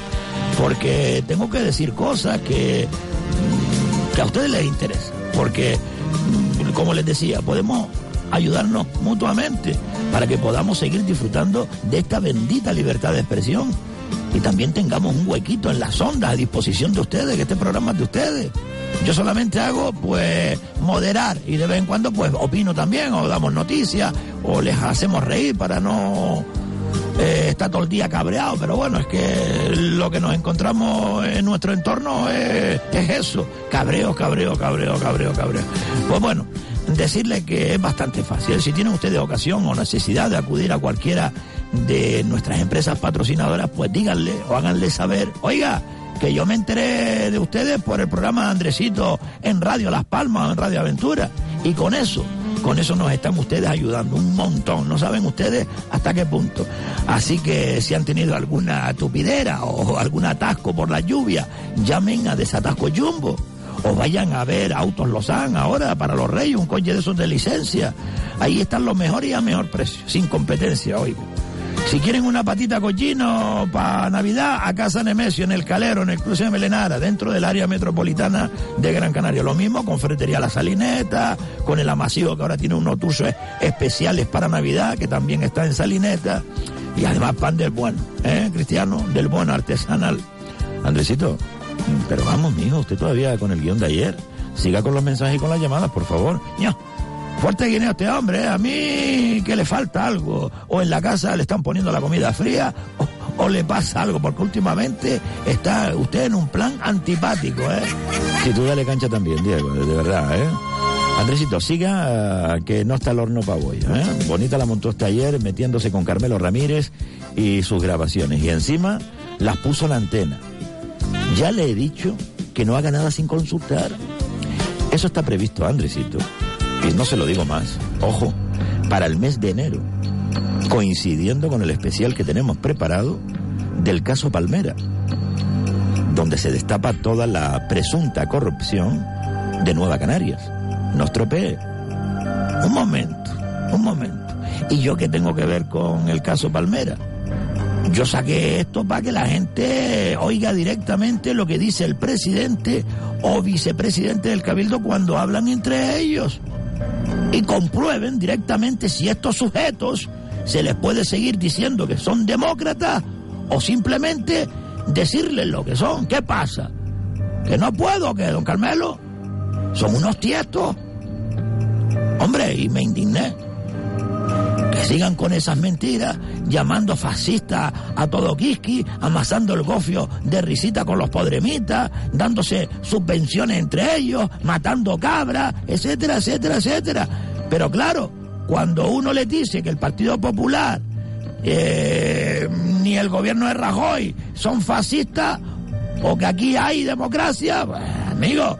Porque tengo que decir cosas que, mm, que a ustedes les interesa. Porque, mm, como les decía, podemos ayudarnos mutuamente para que podamos seguir disfrutando de esta bendita libertad de expresión y también tengamos un huequito en las ondas a disposición de ustedes, que este programa es de ustedes. Yo solamente hago, pues, moderar y de vez en cuando, pues, opino también o damos noticias o les hacemos reír para no eh, estar todo el día cabreado. Pero bueno, es que lo que nos encontramos en nuestro entorno es, es eso, cabreo, cabreo, cabreo, cabreo, cabreo. Pues bueno, decirle que es bastante fácil. Si tienen ustedes ocasión o necesidad de acudir a cualquiera de nuestras empresas patrocinadoras, pues díganle o háganle saber, oiga, que yo me enteré de ustedes por el programa de Andresito en Radio Las Palmas en Radio Aventura. Y con eso, Con eso nos están ustedes ayudando un montón. No saben ustedes hasta qué punto. Así que si han tenido alguna tupidera o algún atasco por la lluvia, llamen a Desatasco Jumbo. O vayan a ver Autos Lozán ahora para los reyes, un coche de esos de licencia. Ahí están los mejores y a mejor precio, sin competencia, oiga. Si quieren una patita cochino para Navidad, a Casa Nemesio, en el Calero, en el Cruce de Melenara, dentro del área metropolitana de Gran Canaria. Lo mismo con Ferretería La Salineta, con el Amasivo, que ahora tiene unos tusos especiales para Navidad, que también está en Salineta. Y además pan del bueno, ¿eh, Cristiano? Del bueno artesanal. Andresito, pero vamos, mijo, usted todavía con el guion de ayer. Siga con los mensajes y con las llamadas, por favor. Ya. Fuerte guineo este hombre, ¿eh? a mí que le falta algo. O en la casa le están poniendo la comida fría, o, le pasa algo, porque últimamente está usted en un plan antipático, ¿eh? Si tú dale cancha también, Diego, de verdad, ¿eh? Andresito, siga eh, que no está el horno para bollo, ¿eh? Bonita la montó este ayer metiéndose con Carmelo Ramírez y sus grabaciones. Y encima las puso la antena. Ya le he dicho que no haga nada sin consultar. Eso está previsto, Andresito. Y no se lo digo más. Ojo, para el mes de enero, coincidiendo con el especial que tenemos preparado del caso Palmera, donde se destapa toda la presunta corrupción de Nueva Canarias. No estropee. Un momento, un momento. ¿Y yo qué tengo que ver con el caso Palmera? Yo saqué esto para que la gente oiga directamente lo que dice el presidente o vicepresidente del Cabildo cuando hablan entre ellos y comprueben directamente si estos sujetos se les puede seguir diciendo que son demócratas o simplemente decirles lo que son. ¿Qué pasa? ¿Que no puedo, que don Carmelo? Son unos tiestos. Hombre, y me indigné. Sigan con esas mentiras, llamando fascista a todo Kiski, amasando el gofio de risita con los podremitas, dándose subvenciones entre ellos, matando cabras, etcétera, etcétera, etcétera. Pero claro, cuando uno le dice que el Partido Popular eh, ni el gobierno de Rajoy son fascistas o que aquí hay democracia, pues, amigo,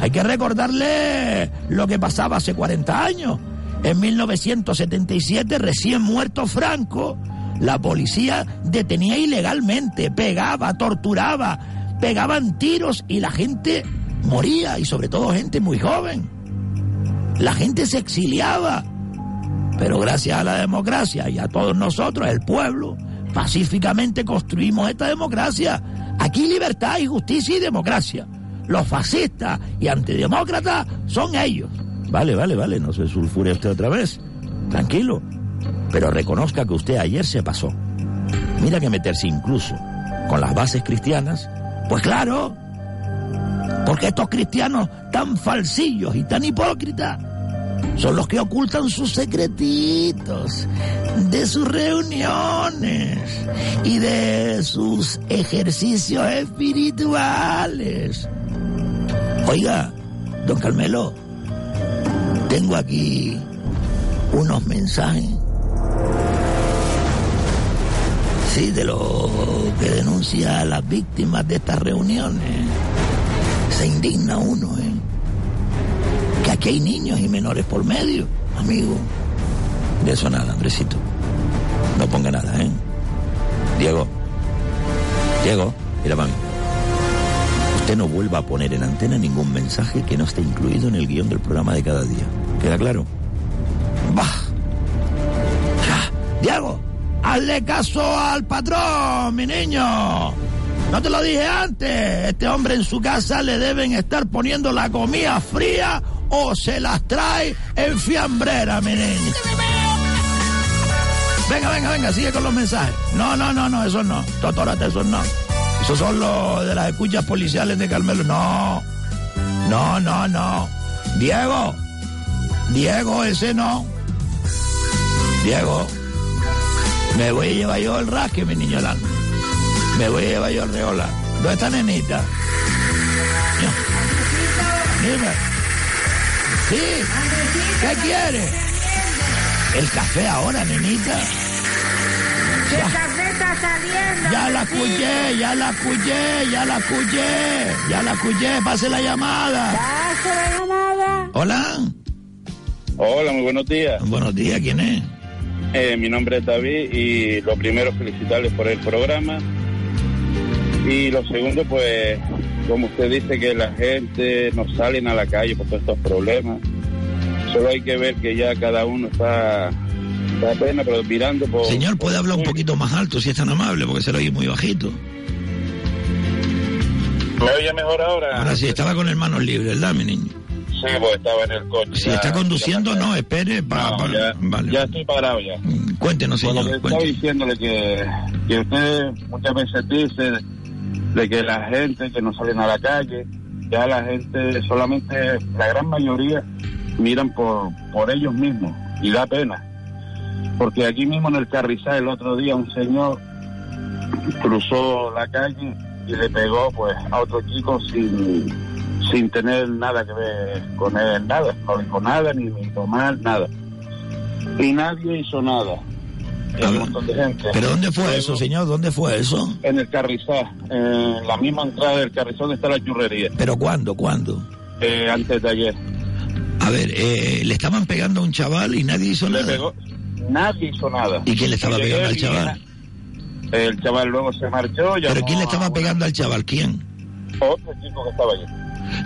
hay que recordarle lo que pasaba hace 40 años. En 1977, recién muerto Franco, la policía detenía ilegalmente, pegaba, torturaba, pegaban tiros y la gente moría, y sobre todo gente muy joven. La gente se exiliaba. Pero gracias a la democracia y a todos nosotros, el pueblo, pacíficamente construimos esta democracia. Aquí libertad y justicia y democracia. Los fascistas y antidemócratas son ellos. Vale, vale, vale, no se sulfure usted otra vez. Tranquilo. Pero reconozca que usted ayer se pasó. Mira que meterse incluso con las bases cristianas. Pues claro, porque estos cristianos tan falsillos y tan hipócritas son los que ocultan sus secretitos de sus reuniones y de sus ejercicios espirituales. Oiga, don Carmelo, tengo aquí unos mensajes. Sí, de lo que denuncia a las víctimas de estas reuniones. Se indigna uno, ¿eh? Que aquí hay niños y menores por medio, amigo. De eso nada, Andresito. No ponga nada, ¿eh? Diego. Diego, mira mami. Usted no vuelva a poner en antena ningún mensaje que no esté incluido en el guion del programa de cada día. ¿Queda claro? ¡Bah! Diego, hazle caso al patrón, mi niño. No te lo dije antes. Este hombre en su casa le deben estar poniendo la comida fría o se las trae en fiambrera, mi niño. Venga, venga, venga, sigue con los mensajes. No, no, no, no, eso no. Totórate, eso no. Esos son los de las escuchas policiales de Carmelo. No, no, no, no. Diego, Diego, ese no. Diego, me voy a llevar yo el rasque, mi niño Lando. Me voy a llevar yo el reola. ¿Dónde está nenita? Dime. Sí. ¿Qué quiere? El café ahora, nenita. ¿Qué café está saliendo? Ya la escuché, ya la escuché, ya la escuché, ya la escuché, pase la llamada. Pase la llamada. Hola. Hola, muy buenos días. Buenos días, ¿quién es? Eh, mi nombre es David y lo primero felicitarles por el programa. Y lo segundo, pues, como usted dice, que la gente no salen a la calle por todos estos problemas. Solo hay que ver que ya cada uno está, da pena, pero mirando por... Señor, ¿puede hablar un poquito más alto si es tan amable? Porque se lo oye muy bajito. ¿Me oye mejor ahora? Ahora sí, estaba con hermanos libres, ¿verdad, mi niño? Estaba en el coche. Si ya- está conduciendo, no, espere. Pa, No, pa- ya, vale. ya estoy parado ya. Cuéntenos, Bueno, señor. que estaba diciéndole que, que usted muchas veces dice de que la gente que no salen a la calle, ya la gente solamente, la gran mayoría, miran por, por ellos mismos y da pena. Porque aquí mismo en el Carrizal el otro día un señor cruzó la calle y le pegó pues a otro chico sin, sin tener nada que ver con él, nada, no dijo nada, ni me hizo mal, nada. Y nadie hizo nada. Y un montón de gente. ¿Pero dónde fue Luego, eso, señor? ¿Dónde fue eso? En el Carrizal, en la misma entrada del Carrizal donde está la churrería, ¿Pero cuándo? ¿Cuándo? eh, antes de ayer. A ver, eh, le estaban pegando a un chaval y nadie hizo Le nada. pegó, nadie hizo nada. ¿Y quién le estaba pegando al chaval? El chaval luego se marchó. ¿Pero quién le estaba pegando al chaval? ¿Quién? Otro chico que estaba allí.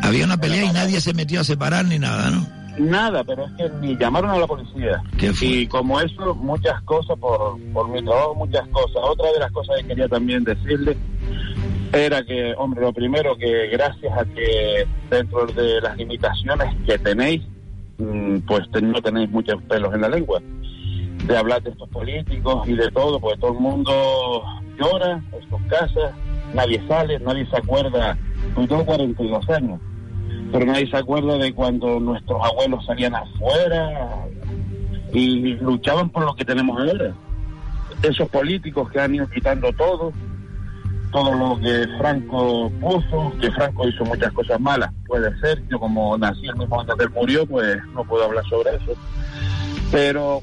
Había una pelea y nadie se metió a separar ni nada, ¿no? Nada, pero es que ni llamaron a la policía. Y como eso, muchas cosas por, por mi trabajo, muchas cosas. Otra de las cosas que quería también decirle era que, hombre, lo primero que gracias a que dentro de las limitaciones que tenéis, mm, pues no tenéis muchos pelos en la lengua. De hablar de estos políticos y de todo, porque todo el mundo llora en sus casas, nadie sale, nadie se acuerda. Yo tengo 42 años pero nadie se acuerda de cuando nuestros abuelos salían afuera y luchaban por lo que tenemos ahora. Esos políticos que han ido quitando todo, todo lo que Franco puso, que Franco hizo muchas cosas malas, puede ser, yo como nací el mismo año que él murió, pues no puedo hablar sobre eso. Pero,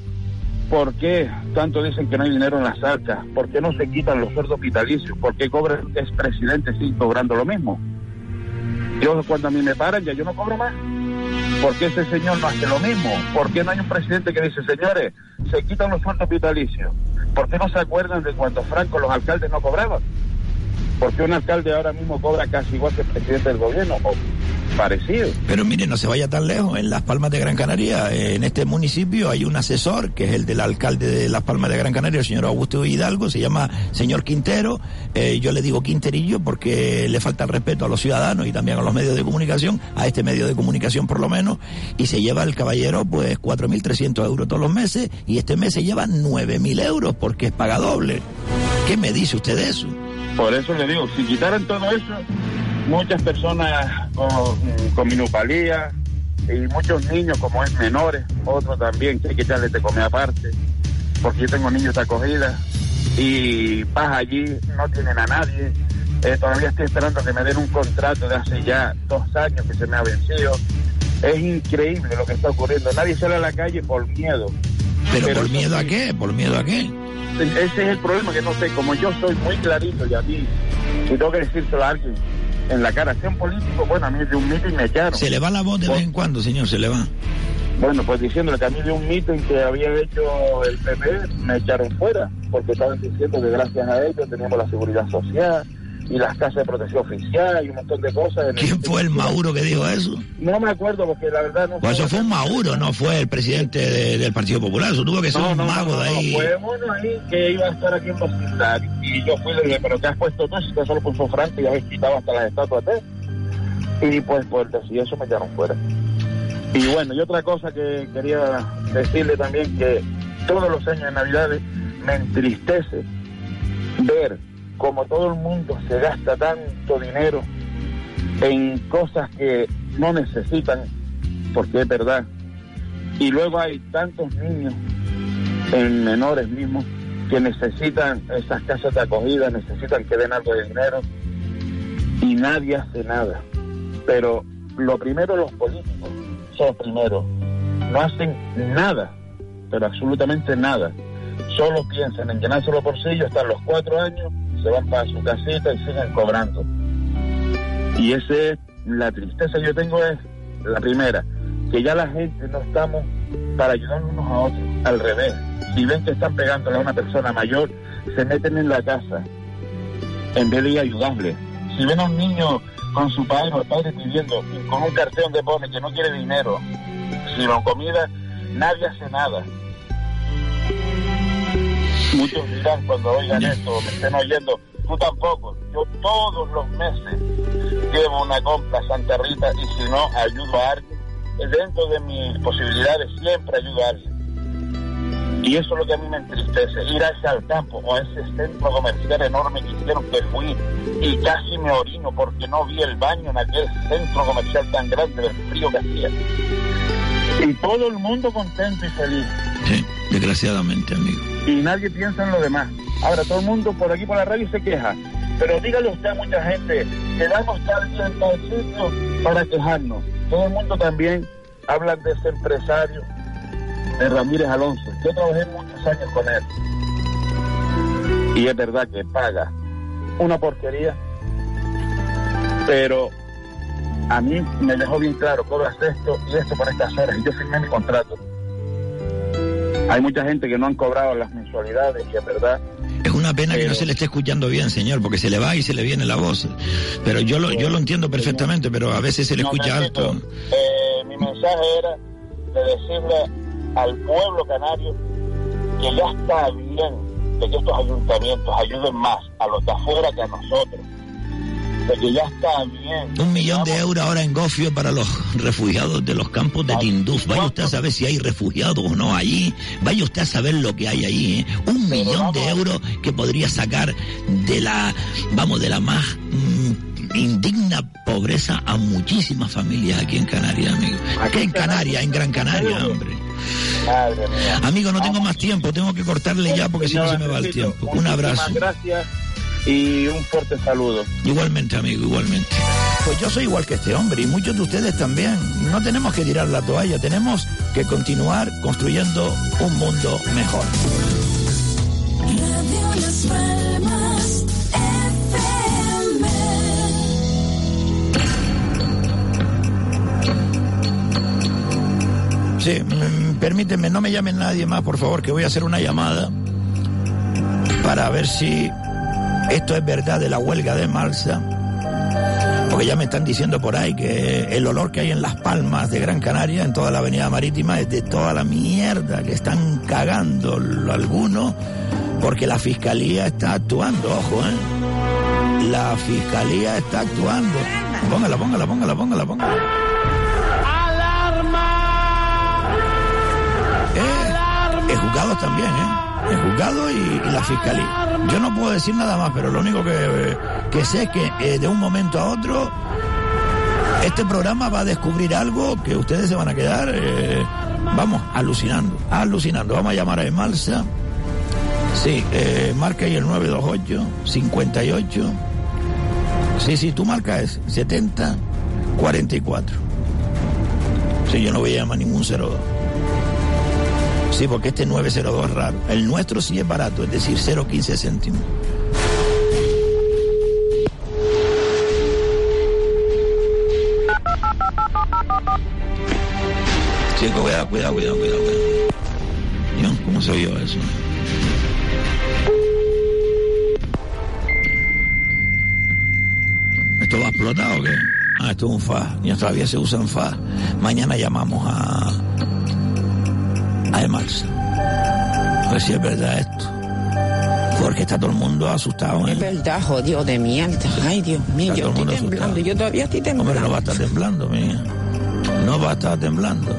¿por qué tanto dicen que no hay dinero en las arcas? ¿Por qué no se quitan los sueldos vitalicios? ¿Por qué cobra el expresidente sigue cobrando lo mismo? Yo cuando a mí me paran ya yo no cobro más. ¿Por qué ese señor no hace lo mismo? ¿Por qué no hay un presidente que dice, señores, se quitan los sueldos vitalicios? ¿Por qué no se acuerdan de cuando Franco los alcaldes no cobraban? ¿Por qué un alcalde ahora mismo cobra casi igual que el presidente del gobierno? O parecido. Pero mire, no se vaya tan lejos. En Las Palmas de Gran Canaria, eh, en este municipio, hay un asesor, que es el del alcalde de Las Palmas de Gran Canaria, el señor Augusto Hidalgo, se llama señor Quintero. Eh, yo le digo Quinterillo porque le falta respeto a los ciudadanos y también a los medios de comunicación, a este medio de comunicación por lo menos, y se lleva el caballero pues 4.300 euros todos los meses y este mes se lleva 9.000 euros porque es paga doble. ¿Qué me dice usted de eso? Por eso le digo, si quitaran todo eso, muchas personas con, con minusvalía y muchos niños como es menores, otros también que hay que echarle de comer aparte, porque yo tengo niños de acogida y vas allí, no tienen a nadie. Eh, todavía estoy esperando que me den un contrato de hace ya dos años que se me ha vencido. Es increíble lo que está ocurriendo. Nadie sale a la calle por miedo. ¿Pero, Pero por miedo a qué? ¿Por miedo a qué? Ese es el problema que no sé, como yo soy muy clarito y a mí, si tengo que decírselo a alguien en la cara, sea un político, bueno, a mí de un meeting me echaron. Se le va la voz de vez en cuando, señor, se le va. Bueno, pues diciéndole que a mí de un meeting que había hecho el PP me echaron fuera, porque estaban diciendo que gracias a ellos teníamos la seguridad social y las casas de protección oficial y un montón de cosas. en ¿Quién fue el Mauro que dijo eso? No me acuerdo porque la verdad no Pues eso fue un Mauro, no fue el presidente de- del Partido Popular. Eso tuvo que ser No, un no, mago no, de no, ahí. fue uno ahí que iba a estar aquí en Bocindad y yo fui y le dije, pero ¿qué has puesto tú? Si usted solo puso Franco y habéis quitado hasta las estatuas de él. Y pues por decir eso me echaron fuera. Y bueno, y otra cosa que quería decirle también que todos los años de Navidades me entristece ver como todo el mundo se gasta tanto dinero en cosas que no necesitan, porque es verdad. Y luego hay tantos niños, en menores mismos, que necesitan esas casas de acogida, necesitan que den algo de dinero, y nadie hace nada. Pero lo primero los políticos son los primeros. No hacen nada, pero absolutamente nada. Solo piensan en llenarse los bolsillos, están los cuatro años, se van para su casita y siguen cobrando. Y esa es la tristeza que yo tengo es la primera, que ya la gente no estamos para ayudar unos a otros, al revés. Si ven que están pegándole a una persona mayor, se meten en la casa en vez de ayudarle. Si ven a un niño con su padre o el padre pidiendo, con un cartel donde pone que no quiere dinero, sino comida, nadie hace nada. Muchos dirán cuando oigan esto, me estén oyendo, tú tampoco. Yo todos los meses llevo una compra a Santa Rita y si no, ayudo a alguien. Dentro de mis posibilidades siempre ayudo a alguien. Y eso es lo que a mí me entristece, ir a ese al campo o a ese centro comercial enorme que hicieron que fui y casi me orino porque no vi el baño en aquel centro comercial tan grande del frío que hacía. Y todo el mundo contento y feliz. Sí, desgraciadamente, amigo. Y nadie piensa en lo demás. Ahora todo el mundo por aquí por la radio se queja. Pero dígale usted a mucha gente que damos tal día en tal sitio para quejarnos. Todo el mundo también habla de ese empresario, de Ramírez Alonso. Yo trabajé muchos años con él. Y es verdad que paga una porquería, pero a mí me dejó bien claro, cobras esto y esto por estas horas, y yo firmé mi contrato. Hay mucha gente que no han cobrado las mensualidades y es verdad. Es una pena que no se le esté escuchando bien, señor, porque se le va y se le viene la voz. Pero yo lo, yo lo entiendo perfectamente, pero a veces se le escucha alto. Eh, mi mensaje era de decirle al pueblo canario que ya está bien de que estos ayuntamientos ayuden más a los de afuera que a nosotros. De que ya está bien. Un millón de euros ahora en Gofio para los refugiados de los campos de Tinduf. Vaya usted a saber si hay refugiados o no allí. Vaya usted a saber lo que hay allí. ¿eh? Un millón de euros que podría sacar de la, vamos, de la más mm, indigna pobreza a muchísimas familias aquí en Canarias, amigo. Aquí en Canarias, en Gran Canaria, hombre. Madre mía. Amigo, no tengo más tiempo, tengo que cortarle ya porque si no se me va el tiempo. Un abrazo. Gracias y un fuerte saludo. Igualmente, amigo, igualmente. Pues yo soy igual que este hombre y muchos de ustedes también. No tenemos que tirar la toalla, tenemos que continuar construyendo un mundo mejor. Radio Las Palmas FM. Sí, mm, permíteme, no me llamen nadie más, por favor, que voy a hacer una llamada para ver si esto es verdad de la huelga de Marsa. Porque ya me están diciendo por ahí que el olor que hay en las palmas de Gran Canaria, en toda la avenida marítima, es de toda la mierda que están cagando algunos, porque la fiscalía está actuando, ojo, ¿eh? La fiscalía está actuando. Póngala, póngala, póngala, póngala, póngala. Eh, el juzgado también, ¿eh? El juzgado y, la fiscalía. Yo no puedo decir nada más, pero lo único que, que sé es que eh, de un momento a otro este programa va a descubrir algo que ustedes se van a quedar, eh, vamos, alucinando, alucinando. Vamos a llamar a Emalsa. Sí, eh, marca ahí el 928 58. Sí, sí, tu marca es 70 44. Sí, yo no voy a llamar ningún 02. Sí, porque este 902 es raro. El nuestro sí es barato, es decir, 0,15 céntimos. Chico, cuidado, cuidado, cuidado, cuidado. Dios, ¿cómo se oyó eso? ¿Esto va a explotar o qué? Ah, esto es un fa. Ya todavía se usan fa. Mañana llamamos a. a Emalsa. A ver si es verdad esto. Porque está todo el mundo asustado. ¿eh? Es verdad, jodido de mierda. Ay, Dios mío, Está yo todo el estoy mundo temblando. asustado. Yo todavía estoy temblando. Hombre, no va a estar temblando, mía. No va a estar temblando.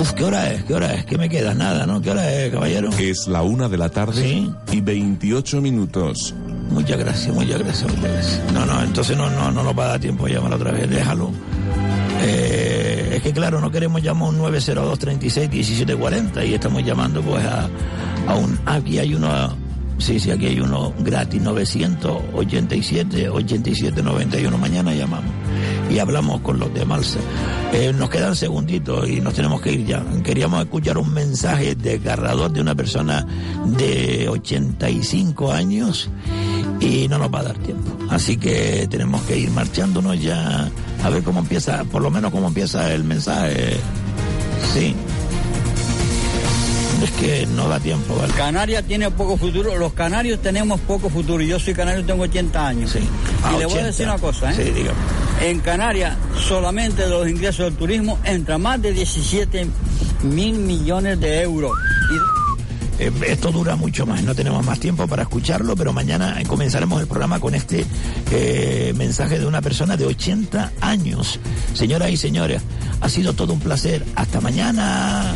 Uf, ¿qué hora es? ¿Qué hora es? ¿Qué me queda? Nada, ¿no? ¿Qué hora es, caballero? Es la una de la tarde y 28 minutos. Muchas gracias, muchas gracias, muchas gracias. No, no, entonces no, no, no nos va a dar tiempo de llamar otra vez, déjalo. Es que claro, no queremos llamar a un 902 36 17 40 y estamos llamando pues a, a un... Aquí hay uno... Sí, sí, aquí hay uno gratis, 987 87 91. Mañana llamamos y hablamos con los de Malsa. Eh, nos quedan segunditos y nos tenemos que ir ya. Queríamos escuchar un mensaje desgarrador de una persona de 85 años y no nos va a dar tiempo. Así que tenemos que ir marchándonos ya a ver cómo empieza, por lo menos cómo empieza el mensaje. Sí. Es que no da tiempo, ¿vale? Canarias tiene poco futuro, los canarios tenemos poco futuro. Yo soy canario, tengo 80 años. Sí. Y A le voy a 80. decir una cosa, ¿eh? Sí, dígame. En Canarias, solamente de los ingresos del turismo entra más de 17 mil millones de euros. Eh, esto dura mucho más, no tenemos más tiempo para escucharlo, pero mañana comenzaremos el programa con este eh, mensaje de una persona de 80 años. Señoras y señores, ha sido todo un placer. Hasta mañana.